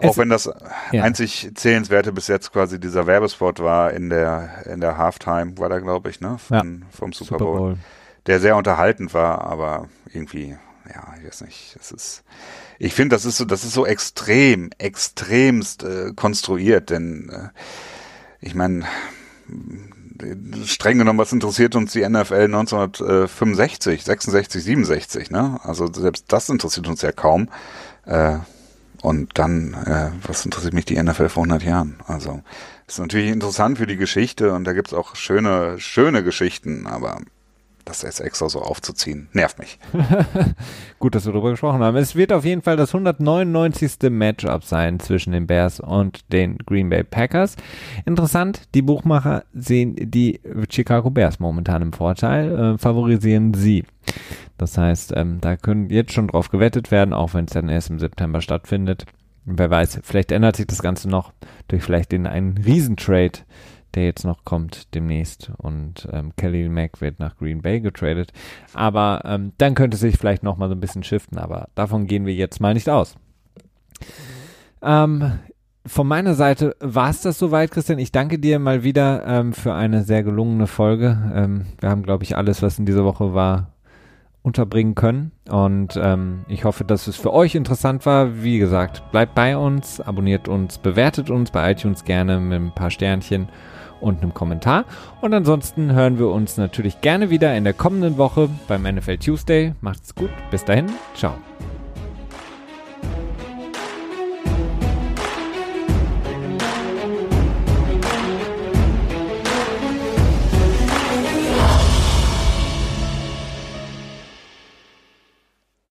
auch wenn das ja. einzig zählenswerte bis jetzt quasi dieser Werbespot war in der in der Halftime, war da glaube ich, ne, von, ja. vom Super Bowl, Super Bowl, der sehr unterhaltend war, aber irgendwie, ja, ich weiß nicht, es ist ich finde, das ist so, das ist so extrem, extremst äh, konstruiert, denn äh, ich meine, streng genommen, was interessiert uns die NFL 1965, 66, 67, ne? Also selbst das interessiert uns ja kaum. Äh, und dann, äh, was interessiert mich die NFL vor 100 Jahren? Also ist natürlich interessant für die Geschichte und da gibt's auch schöne, schöne Geschichten, aber das jetzt extra so aufzuziehen, nervt mich. Gut, dass wir darüber gesprochen haben. Es wird auf jeden Fall das 199. Matchup sein zwischen den Bears und den Green Bay Packers. Interessant, die Buchmacher sehen die Chicago Bears momentan im Vorteil, äh, favorisieren sie. Das heißt, ähm, da können jetzt schon drauf gewettet werden, auch wenn es dann erst im September stattfindet. Wer weiß, vielleicht ändert sich das Ganze noch durch vielleicht den einen Riesentrade der jetzt noch kommt demnächst. Und ähm, Kelly Mack wird nach Green Bay getradet. Aber ähm, dann könnte sich vielleicht noch mal so ein bisschen shiften, aber davon gehen wir jetzt mal nicht aus. Ähm, von meiner Seite war es das soweit, Christian. Ich danke dir mal wieder ähm, für eine sehr gelungene Folge. Ähm, wir haben, glaube ich, alles, was in dieser Woche war, unterbringen können. Und ähm, ich hoffe, dass es für euch interessant war. Wie gesagt, bleibt bei uns, abonniert uns, bewertet uns bei iTunes gerne mit ein paar Sternchen und einem Kommentar. Und ansonsten hören wir uns natürlich gerne wieder in der kommenden Woche beim NFL Tuesday. Macht's gut. Bis dahin. Ciao.